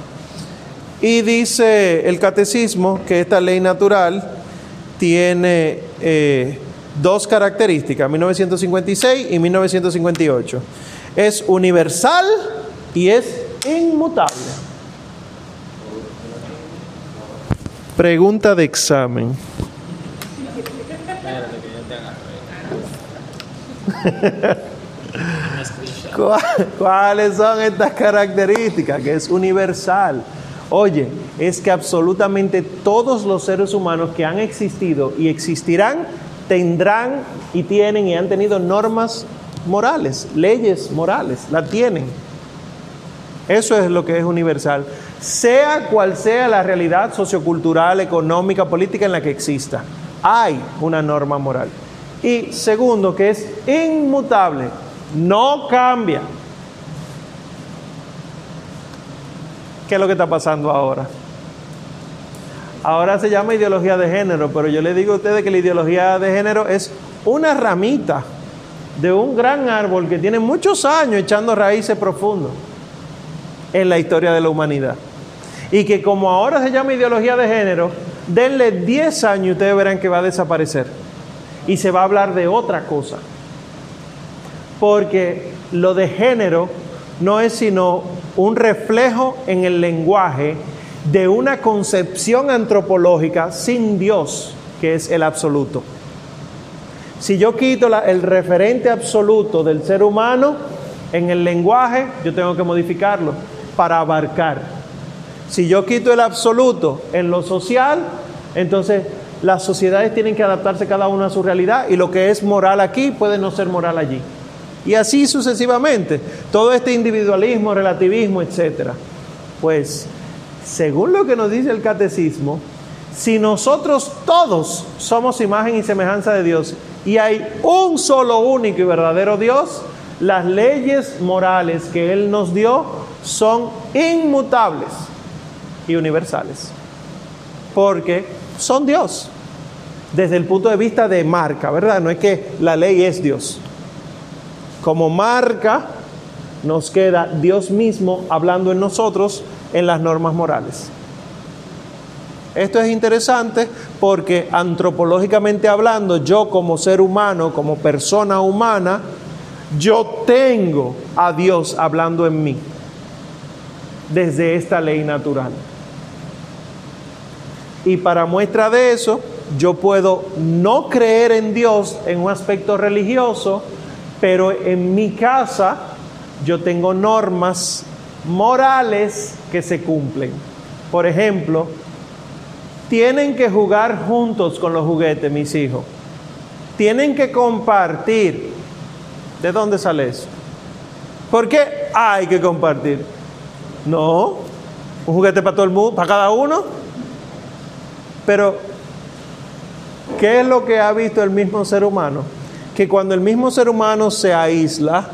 Y dice el catecismo que esta ley natural tiene eh, dos características, 1956 y 1958. Es universal y es inmutable. Pregunta de examen. Espérate que yo te agarré. Un screenshot. ¿Cuá- ¿Cuáles son estas características? Que es universal. Oye, es que absolutamente todos los seres humanos que han existido y existirán tendrán y tienen y han tenido normas morales, leyes morales, la tienen. Eso es lo que es universal. Sea cual sea la realidad sociocultural, económica, política en la que exista, hay una norma moral. Y segundo, que es inmutable, no cambia. ¿Qué es lo que está pasando ahora? Ahora se llama ideología de género, pero yo le digo a ustedes que la ideología de género es una ramita de un gran árbol que tiene muchos años echando raíces profundas en la historia de la humanidad. Y que como ahora se llama ideología de género, denle 10 años y ustedes verán que va a desaparecer. Y se va a hablar de otra cosa. Porque lo de género no es sino un reflejo en el lenguaje de una concepción antropológica sin Dios, que es el absoluto. Si yo quito el referente absoluto del ser humano en el lenguaje, yo tengo que modificarlo para abarcar. Si yo quito el absoluto en lo social, entonces las sociedades tienen que adaptarse cada una a su realidad y lo que es moral aquí puede no ser moral allí. Y así sucesivamente. Todo este individualismo, relativismo, etcétera. Pues, según lo que nos dice el catecismo, si nosotros todos somos imagen y semejanza de Dios y hay un solo único y verdadero Dios, las leyes morales que Él nos dio son inmutables y universales. Porque son Dios. Desde el punto de vista de marca, ¿verdad? No es que la ley es Dios. Como marca nos queda Dios mismo hablando en nosotros en las normas morales. Esto es interesante porque antropológicamente hablando, yo como ser humano, como persona humana, yo tengo a Dios hablando en mí desde esta ley natural. Y para muestra de eso, yo puedo no creer en Dios en un aspecto religioso, pero en mi casa yo tengo normas morales que se cumplen. Por ejemplo, tienen que jugar juntos con los juguetes, mis hijos. Tienen que compartir. ¿De dónde sale eso? ¿Por qué hay que compartir? No, un juguete para todo el mundo, para cada uno. Pero, ¿qué es lo que ha visto el mismo ser humano? Que cuando el mismo ser humano se aísla,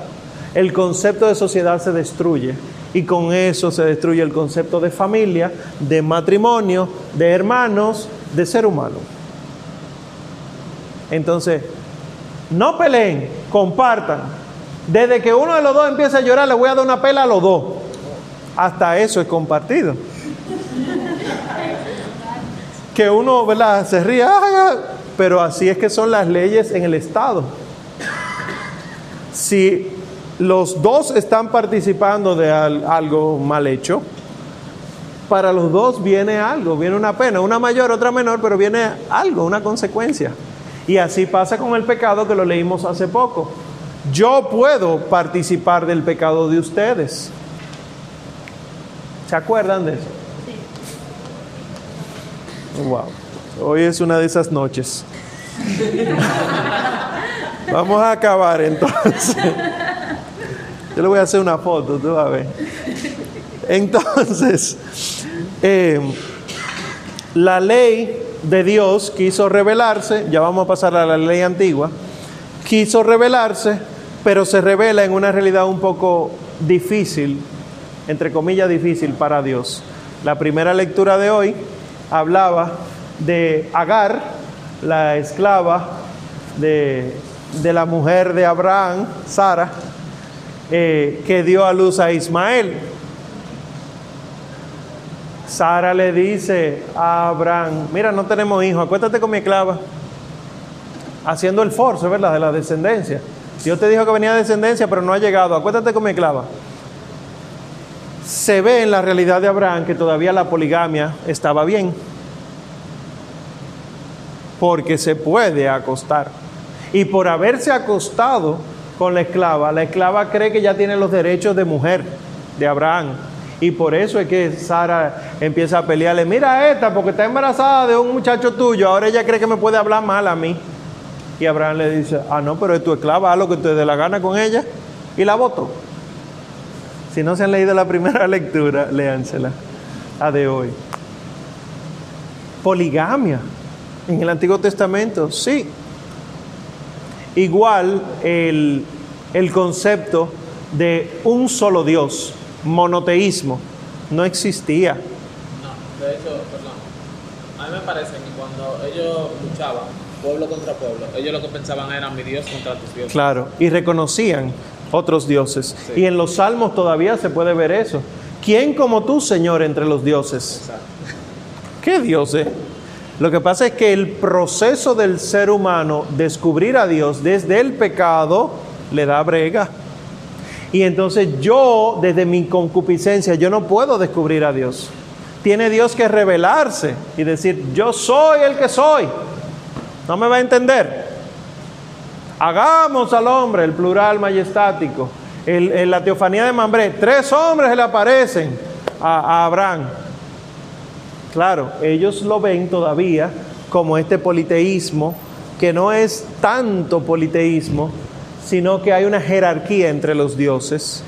el concepto de sociedad se destruye. Y con eso se destruye el concepto de familia, de matrimonio, de hermanos, de ser humano. Entonces, no peleen, compartan. Desde que uno de los dos empieza a llorar, le voy a dar una pela a los dos. Hasta eso es compartido. Que uno, ¿verdad? Se ríe, "Ay, ay", pero así es que son las leyes en el Estado. Si los dos están participando de al- algo mal hecho, para los dos viene algo, viene una pena, una mayor, otra menor, pero viene algo, una consecuencia. Y así pasa con el pecado que lo leímos hace poco. Yo puedo participar del pecado de ustedes. ¿Se acuerdan de eso? Wow. Hoy es una de esas noches. Vamos a acabar entonces. Yo le voy a hacer una foto, tú vas a ver. Entonces, eh, la ley de Dios quiso revelarse, ya vamos a pasar a la ley antigua, quiso revelarse, pero se revela en una realidad un poco difícil, entre comillas difícil para Dios. La primera lectura de hoy hablaba de Agar, la esclava de, de la mujer de Abraham, Sara, eh, que dio a luz a Ismael. Sara le dice a Abraham, mira, no tenemos hijos, acuéstate con mi esclava. Haciendo el force, ¿verdad? De la descendencia. Dios te dijo que venía descendencia, pero no ha llegado. Acuéstate con mi esclava. Se ve en la realidad de Abraham que todavía la poligamia estaba bien. Porque se puede acostar. Y por haberse acostado con la esclava, la esclava cree que ya tiene los derechos de mujer de Abraham. Y por eso es que Sara empieza a pelearle, mira esta, porque está embarazada de un muchacho tuyo, ahora ella cree que me puede hablar mal a mí. Y Abraham le dice, ah, no, pero es tu esclava, haz lo que te dé la gana con ella. Y la votó. Si no se han leído la primera lectura, léansela, la de hoy. Poligamia en el Antiguo Testamento, sí. Igual el, el concepto de un solo Dios, monoteísmo, no existía. No, de hecho, perdón. A mí me parece que cuando ellos luchaban, pueblo contra pueblo, ellos lo que pensaban era mi Dios contra tus dioses. Claro, y reconocían otros dioses. Sí. Y en los salmos todavía se puede ver eso. ¿Quién como tú, Señor, entre los dioses? Exacto. ¿Qué dioses? Lo que pasa es que el proceso del ser humano descubrir a Dios desde el pecado le da brega. Y entonces yo, desde mi concupiscencia, yo no puedo descubrir a Dios. Tiene Dios que revelarse y decir, yo soy el que soy. No me va a entender. Hagamos al hombre, el plural majestático. En la teofanía de Mambré, tres hombres le aparecen a, a Abraham. Claro, ellos lo ven todavía como este politeísmo, que no es tanto politeísmo, sino que hay una jerarquía entre los dioses.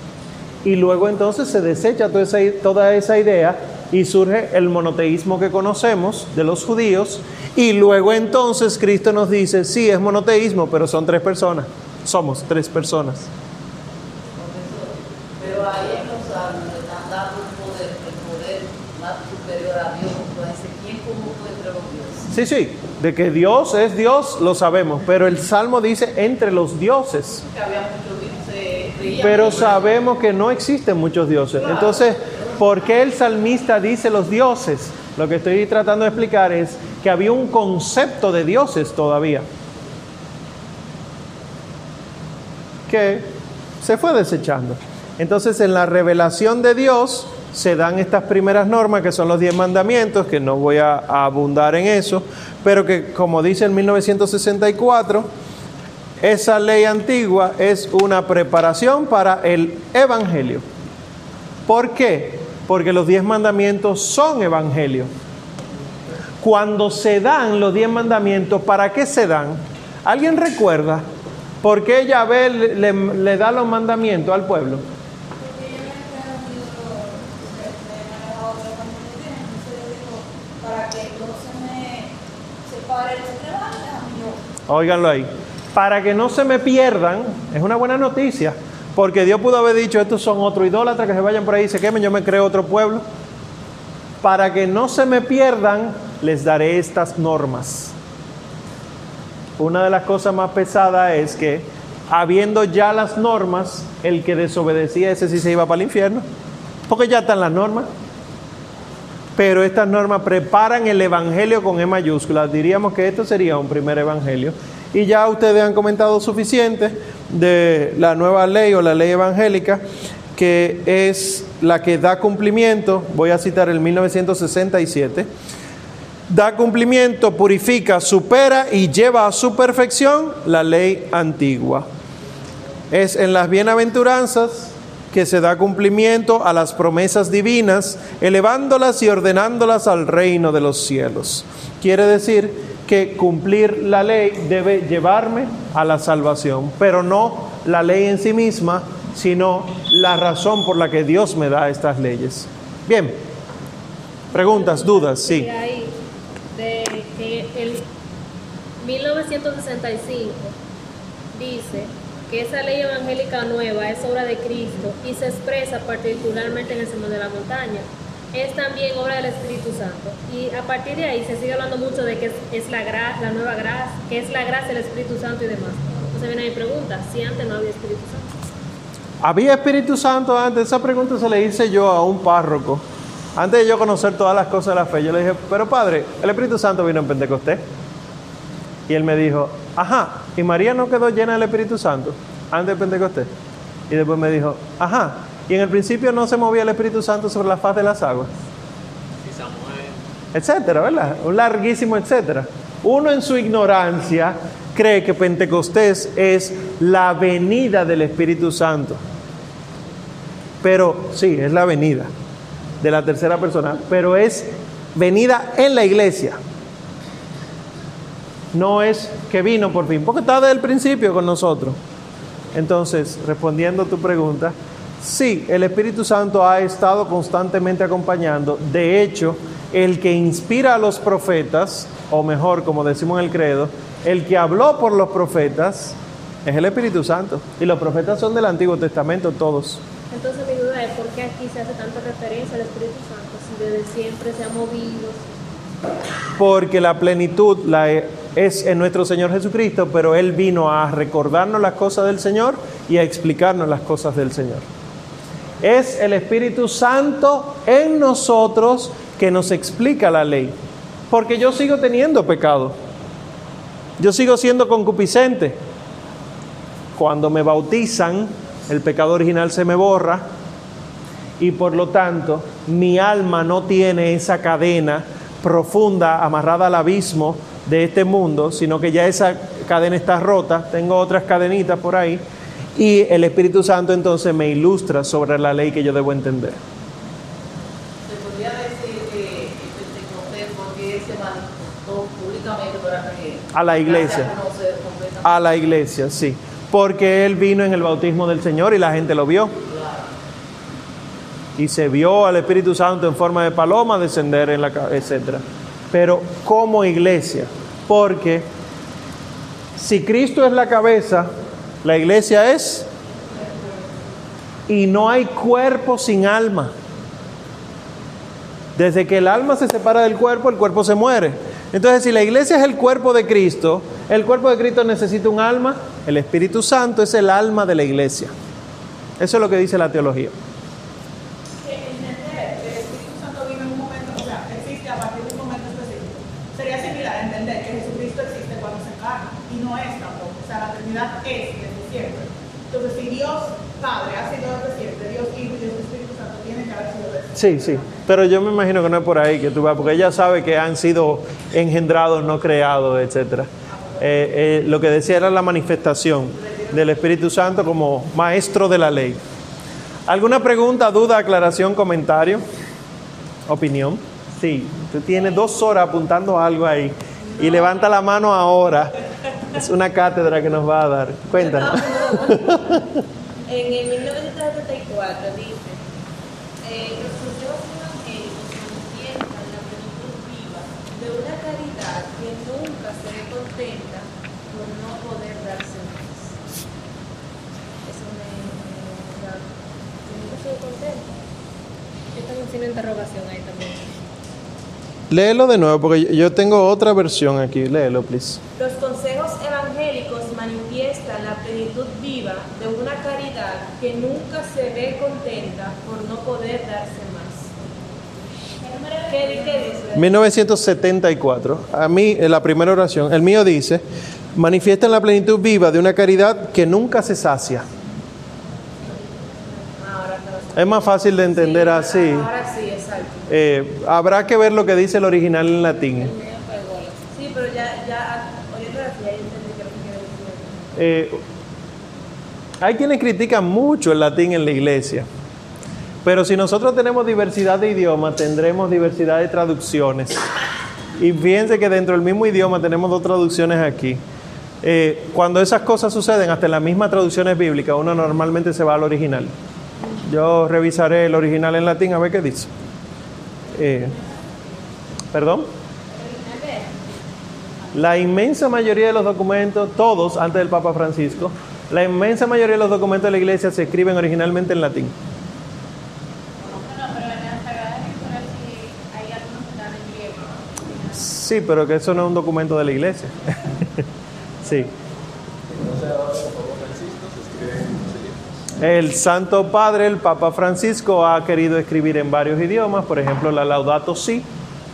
Y luego entonces se desecha toda esa, idea y surge el monoteísmo que conocemos de los judíos. Y luego entonces Cristo nos dice, sí, es monoteísmo, pero son tres personas. Somos tres personas. Pero ahí en los salmos le están dando un poder, el poder más superior a Dios. Entonces, ¿quién como tú entre los dioses? Sí, sí, de que Dios es Dios lo sabemos, pero el Salmo dice entre los dioses. Creían Pero sabemos que no existen muchos dioses. Entonces, ¿por qué el salmista dice los dioses? Lo que estoy tratando de explicar es que había un concepto de dioses todavía. Que se fue desechando. Entonces, en la revelación de Dios se dan estas primeras normas que son los diez mandamientos, que no voy a, abundar en eso, pero que como dice en 1964, esa ley antigua es una preparación para el Evangelio. ¿Por qué? Porque los diez mandamientos son Evangelio. Cuando se dan los diez mandamientos, ¿para qué se dan? ¿Alguien recuerda por qué Yahvé le- le da los mandamientos al pueblo? Porque yo me he aprendido, me he manejado otra familia, entonces yo digo, para que no se me separe el trabajo, déjame yo. Óiganlo ahí. Para que no se me pierdan, es una buena noticia, Porque Dios pudo haber dicho, estos son otros idólatras que se vayan por ahí y se quemen, yo me creo otro pueblo. Para que no se me pierdan, les daré estas normas. Una de las cosas más pesadas es que, habiendo ya las normas, el que desobedecía ese sí se iba para el infierno. Porque ya están las normas. Pero estas normas preparan el evangelio con E mayúscula. Diríamos que esto sería un primer evangelio. Y ya ustedes han comentado suficiente de la nueva ley o la ley evangélica, que es la que da cumplimiento, voy a citar el 1967, da cumplimiento, purifica, supera y lleva a su perfección la ley antigua. Es en las bienaventuranzas que se da cumplimiento a las promesas divinas, elevándolas y ordenándolas al reino de los cielos. Quiere decir que cumplir la ley debe llevarme a la salvación, pero no la ley en sí misma, sino la razón por la que Dios me da estas leyes. Bien, preguntas, dudas, sí. De que el 1965 dice que esa ley evangélica nueva es obra de Cristo y se expresa particularmente en el Sermón de la Montaña. Es también obra del Espíritu Santo. Y a partir de ahí se sigue hablando mucho de que es, la, gra- la nueva gracia, que es la gracia del Espíritu Santo y demás. Entonces viene mi pregunta, si antes no había Espíritu Santo. ¿Había Espíritu Santo antes? Esa pregunta se le hice yo a un párroco. Antes de yo conocer todas las cosas de la fe, yo le dije, pero padre, el Espíritu Santo vino en Pentecostés. Y él me dijo, ajá, ¿y María no quedó llena del Espíritu Santo antes de Pentecostés? Y después me dijo, ajá, ¿y en el principio no se movía el Espíritu Santo sobre la faz de las aguas? Y Samuel. etcétera, ¿verdad? Un larguísimo etcétera. Uno en su ignorancia cree que Pentecostés es la venida del Espíritu Santo. Pero sí, es la venida de la tercera persona, pero es venida en la iglesia. No es que vino por fin, porque está desde el principio con nosotros. Entonces, respondiendo a tu pregunta, sí, el Espíritu Santo ha estado constantemente acompañando. De hecho, el que inspira a los profetas, o mejor, como decimos en el credo, el que habló por los profetas es el Espíritu Santo. Y los profetas son del Antiguo Testamento todos. Entonces mi duda es por qué aquí se hace tanta referencia al Espíritu Santo si desde siempre se ha movido. Porque la plenitud la es en nuestro Señor Jesucristo, pero Él vino a recordarnos las cosas del Señor y a explicarnos las cosas del Señor. Es el Espíritu Santo en nosotros que nos explica la ley. Porque yo sigo teniendo pecado. Yo sigo siendo concupiscente. Cuando me bautizan, el pecado original se me borra y por lo tanto mi alma no tiene esa cadena profunda amarrada al abismo de este mundo, sino que ya esa cadena está rota, tengo otras cadenitas por ahí y el Espíritu Santo entonces me ilustra sobre la ley que yo debo entender. Se podría decir que Pentecostés se manifestó públicamente para que A la iglesia. a la iglesia, sí, porque Él vino en el bautismo del Señor y la gente lo vio. Y se vio al Espíritu Santo en forma de paloma descender en la etcétera. Pero como iglesia, porque si Cristo es la cabeza, la iglesia es y no hay cuerpo sin alma. Desde que el alma se separa del cuerpo, el cuerpo se muere. Entonces, si la iglesia es el cuerpo de Cristo, el cuerpo de Cristo necesita un alma, el Espíritu Santo es el alma de la iglesia. Eso es lo que dice la teología. que entender que el Espíritu Santo vino en un momento, o sea, existe a partir de un momento específico. Sería similar a entender que Jesucristo existe cuando se encarna y no es tampoco. O sea, la Trinidad es desde siempre. Entonces, si Dios Padre ha sido desde siempre, Dios Hijo y Dios Espíritu Santo tienen que haber sido desde Sí, sí. Pero yo me imagino que no es por ahí que tú vas, porque ella sabe que han sido engendrados, no creados, etc. lo que decía era la manifestación del Espíritu Santo como maestro de la ley. ¿Alguna pregunta, duda, aclaración, comentario? ¿Opinión? Sí, tú tienes dos horas apuntando algo ahí y levanta la mano ahora. Es una cátedra que nos va a dar. Cuéntanos. En el 1974 dice, eh, los cristianos evangélicos manifiestan la plenitud viva de una caridad que nunca se ve contenta por no poder darse más. Eso me... me- sido contenta. Yo tengo un signo de interrogación ahí también. Léelo de nuevo, porque yo- tengo otra versión aquí. Léelo, please. Los consejos evangélicos manifiestan la plenitud viva de una caridad que nunca se ve contenta por no poder darse más. ¿Qué, di- qué dice? 1974. A mí, en la primera oración, el mío dice, manifiestan la plenitud viva de una caridad que nunca se sacia. Es más fácil de entender así. Ahora sí, exacto. Eh, habrá que ver lo que dice el original en latín. Sí, pero ya, ya, oyendo así, ya entendí que lo que quiere decir. Eh, hay quienes critican mucho el latín en la iglesia, pero si nosotros tenemos diversidad de idiomas, tendremos diversidad de traducciones. Y fíjense que dentro del mismo idioma tenemos dos traducciones aquí. Eh, cuando esas cosas suceden, hasta en las mismas traducciones bíblicas, uno normalmente se va al original. Yo revisaré el original en latín a ver qué dice. Eh, ¿Perdón? La inmensa mayoría de los documentos, todos antes del Papa Francisco, la inmensa mayoría de los documentos de la iglesia se escriben originalmente en latín. Sí, pero que eso no es un documento de la iglesia. sí. El Santo Padre, el Papa Francisco, ha querido escribir en varios idiomas, por ejemplo, la Laudato Si,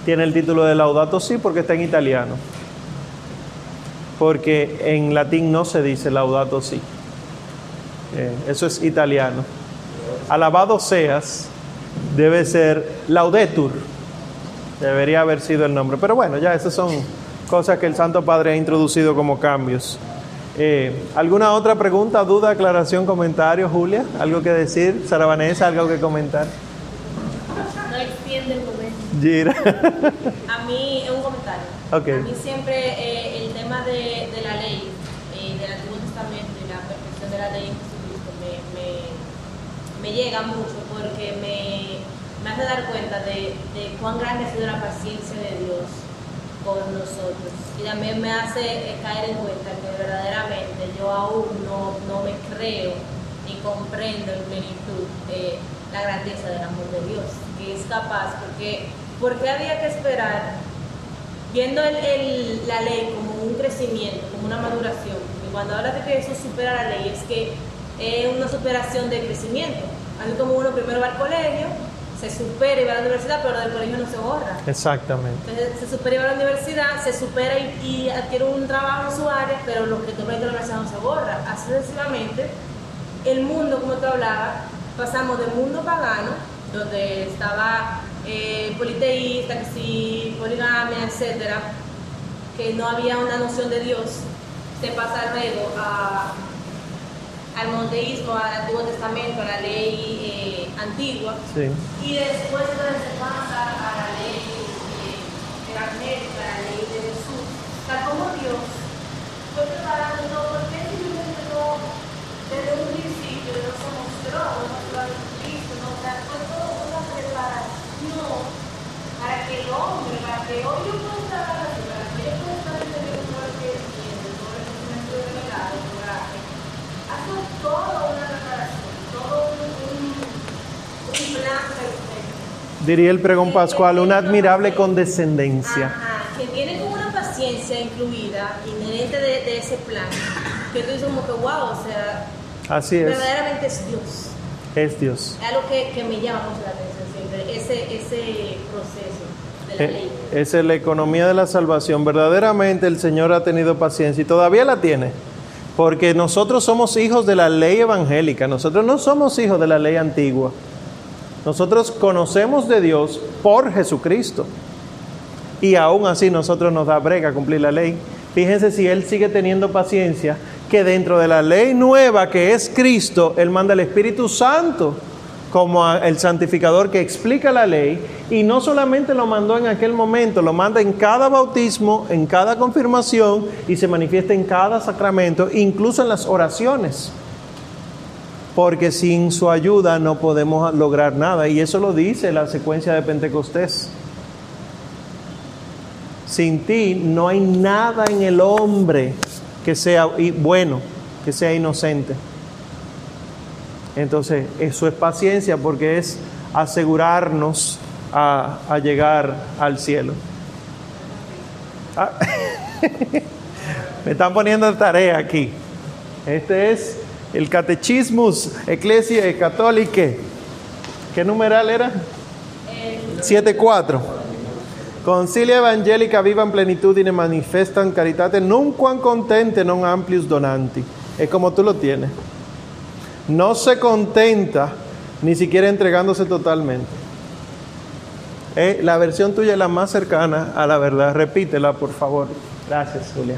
tiene el título de Laudato Si porque está en italiano. Porque en latín no se dice Laudato Si. Eh, eso es italiano. Alabado seas debe ser Laudetur. Debería haber sido el nombre. Pero bueno, ya esas son cosas que el Santo Padre ha introducido como cambios. Eh, ¿Alguna otra pregunta, duda, aclaración, comentario, Julia? ¿Algo que decir? Sara Vanessa, ¿algo que comentar? No extiende el momento. Gira. A mí, es un comentario. A mí siempre eh, el tema de, de la ley, eh, del Antiguo Testamento y la perfección de la ley en Jesucristo me, me, me llega mucho porque me, me hace dar cuenta de, de cuán grande ha sido la paciencia de Dios con nosotros. Y también me hace eh, caer en cuenta que verdaderamente yo aún no, no me creo ni comprendo en plenitud eh, la grandeza del amor de Dios, que es capaz, porque, porque había que esperar viendo el- el- la ley como un crecimiento, como una maduración, y cuando hablas de que eso supera la ley, es que es una superación de crecimiento. Así como uno primero va al colegio, se supera y va a la universidad, pero del colegio no se borra. Exactamente. Entonces se supera y va a la universidad, se supera y, y adquiere un trabajo en su área, pero lo que tú en la universidad no se borra. Así sucesivamente, el mundo, como tú hablabas, pasamos del mundo pagano, donde estaba eh, politeísta, que sí, poligamia, etcétera, que no había una noción de Dios, se pasa luego a, al monoteísmo, al Antiguo Testamento, a la ley eh, antigua, Sí. y después entonces se pasa a la ley eh, a la ley de Jesús. O sea, como Dios fue preparando todo, porque simplemente no, desde un principio no se mostró, no mostró a Jesucristo, no, o sea, fue todo una preparación para que el hombre, para que hoy yo pueda estar así, para que yo pueda estar entendiendo todo lo que entiende, todo el conocimiento de revelado, de coraje, toda una preparación, todo un, un, plan perfecto. Diría el pregón pascual, una admirable condescendencia. Ajá, que tiene como una paciencia incluida, inherente de, de ese plan, que tú dices como que wow, o sea, Así es, verdaderamente es Dios. es Dios. Es algo que, que me llama mucho la atención siempre, ese, ese proceso Eh, es la economía de la salvación. Verdaderamente el Señor ha tenido paciencia y todavía la tiene. Porque nosotros somos hijos de la ley evangélica, nosotros no somos hijos de la ley antigua. Nosotros conocemos de Dios por Jesucristo. Y aún así nosotros nos da brega cumplir la ley. Fíjense si Él sigue teniendo paciencia, que dentro de la ley nueva que es Cristo, Él manda el Espíritu Santo como el santificador que explica la ley y no solamente lo mandó en aquel momento, lo manda en cada bautismo, en cada confirmación y se manifiesta en cada sacramento, incluso en las oraciones. Porque sin su ayuda no podemos lograr nada y eso lo dice la secuencia de Pentecostés. Sin ti no hay nada en el hombre que sea bueno, que sea inocente. Entonces, eso es paciencia porque es asegurarnos a, a llegar al cielo. Ah, Me están poniendo tarea aquí. Este es el Catechismus Ecclesiae Catholicae. ¿Qué numeral era? 7.4. Concilia evangelica viva en plenitudine manifestan caritate nunquam contente non amplius donanti. Es como tú lo tienes. No se contenta ni siquiera entregándose totalmente. Eh, la versión tuya es la más cercana a la verdad. Repítela, por favor. Gracias, Julia.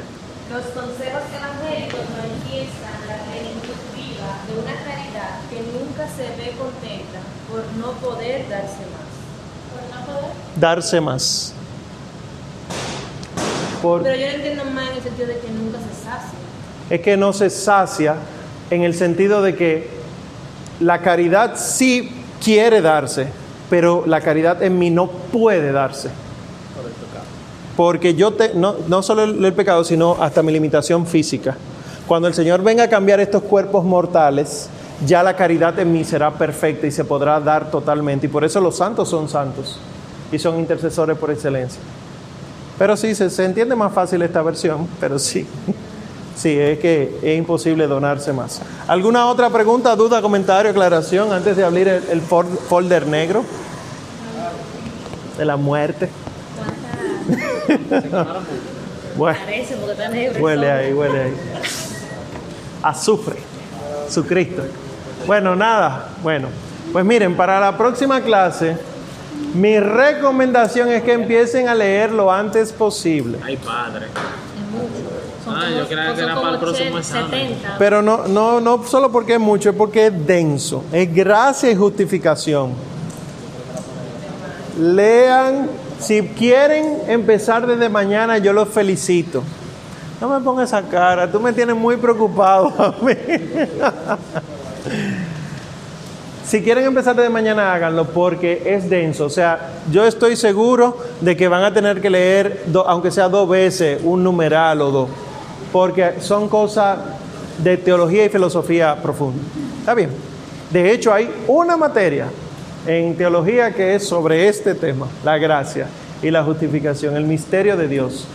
Los consejos evangélicos manifiestan la plenitud viva de una caridad que nunca se ve contenta por no poder darse más. Por no poder. Darse más. Por- Pero yo lo entiendo más en el sentido de que nunca se sacia. es que no se sacia en el sentido de que la caridad sí quiere darse, pero la caridad en mí no puede darse. Porque yo te, no, no solo el, el pecado, sino hasta mi limitación física. Cuando el Señor venga a cambiar estos cuerpos mortales, ya la caridad en mí será perfecta y se podrá dar totalmente. Y por eso los santos son santos y son intercesores por excelencia. Pero sí, se, se entiende más fácil esta versión, pero sí. Sí, es que es imposible donarse más. ¿Alguna otra pregunta, duda, comentario, aclaración antes de abrir el, el for- folder negro? De la muerte. Bueno, Parece porque está negro. huele ahí, huele ahí. Azufre, su Cristo. Bueno, nada, bueno. Pues miren, para la próxima clase, mi recomendación es que empiecen a leer lo antes posible. Ay, padre. Son Ah, como- yo creía que era para el próximo 80, examen. 70. Pero no, no, no solo porque es mucho, es porque es denso. Es gracia y justificación. Lean, si quieren empezar desde mañana, yo los felicito. No me pongas esa cara, tú me tienes muy preocupado a mí. Si quieren empezar desde mañana, háganlo porque es denso. O sea, yo estoy seguro de que van a tener que leer, do- aunque sea dos veces, un numeral o dos. Porque son cosas de teología y filosofía profunda. ¿Está bien? De hecho, hay una materia en teología que es sobre este tema, la gracia y la justificación, el misterio de Dios.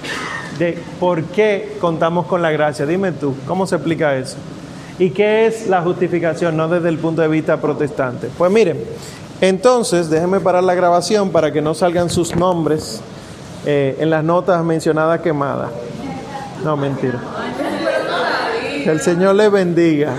De por qué contamos con la gracia. Dime tú, ¿cómo se explica eso? ¿Y qué es la justificación? No desde el punto de vista protestante. Pues miren, entonces déjenme parar la grabación para que no salgan sus nombres eh, en las notas mencionadas quemadas. No, mentira. Que el Señor les bendiga.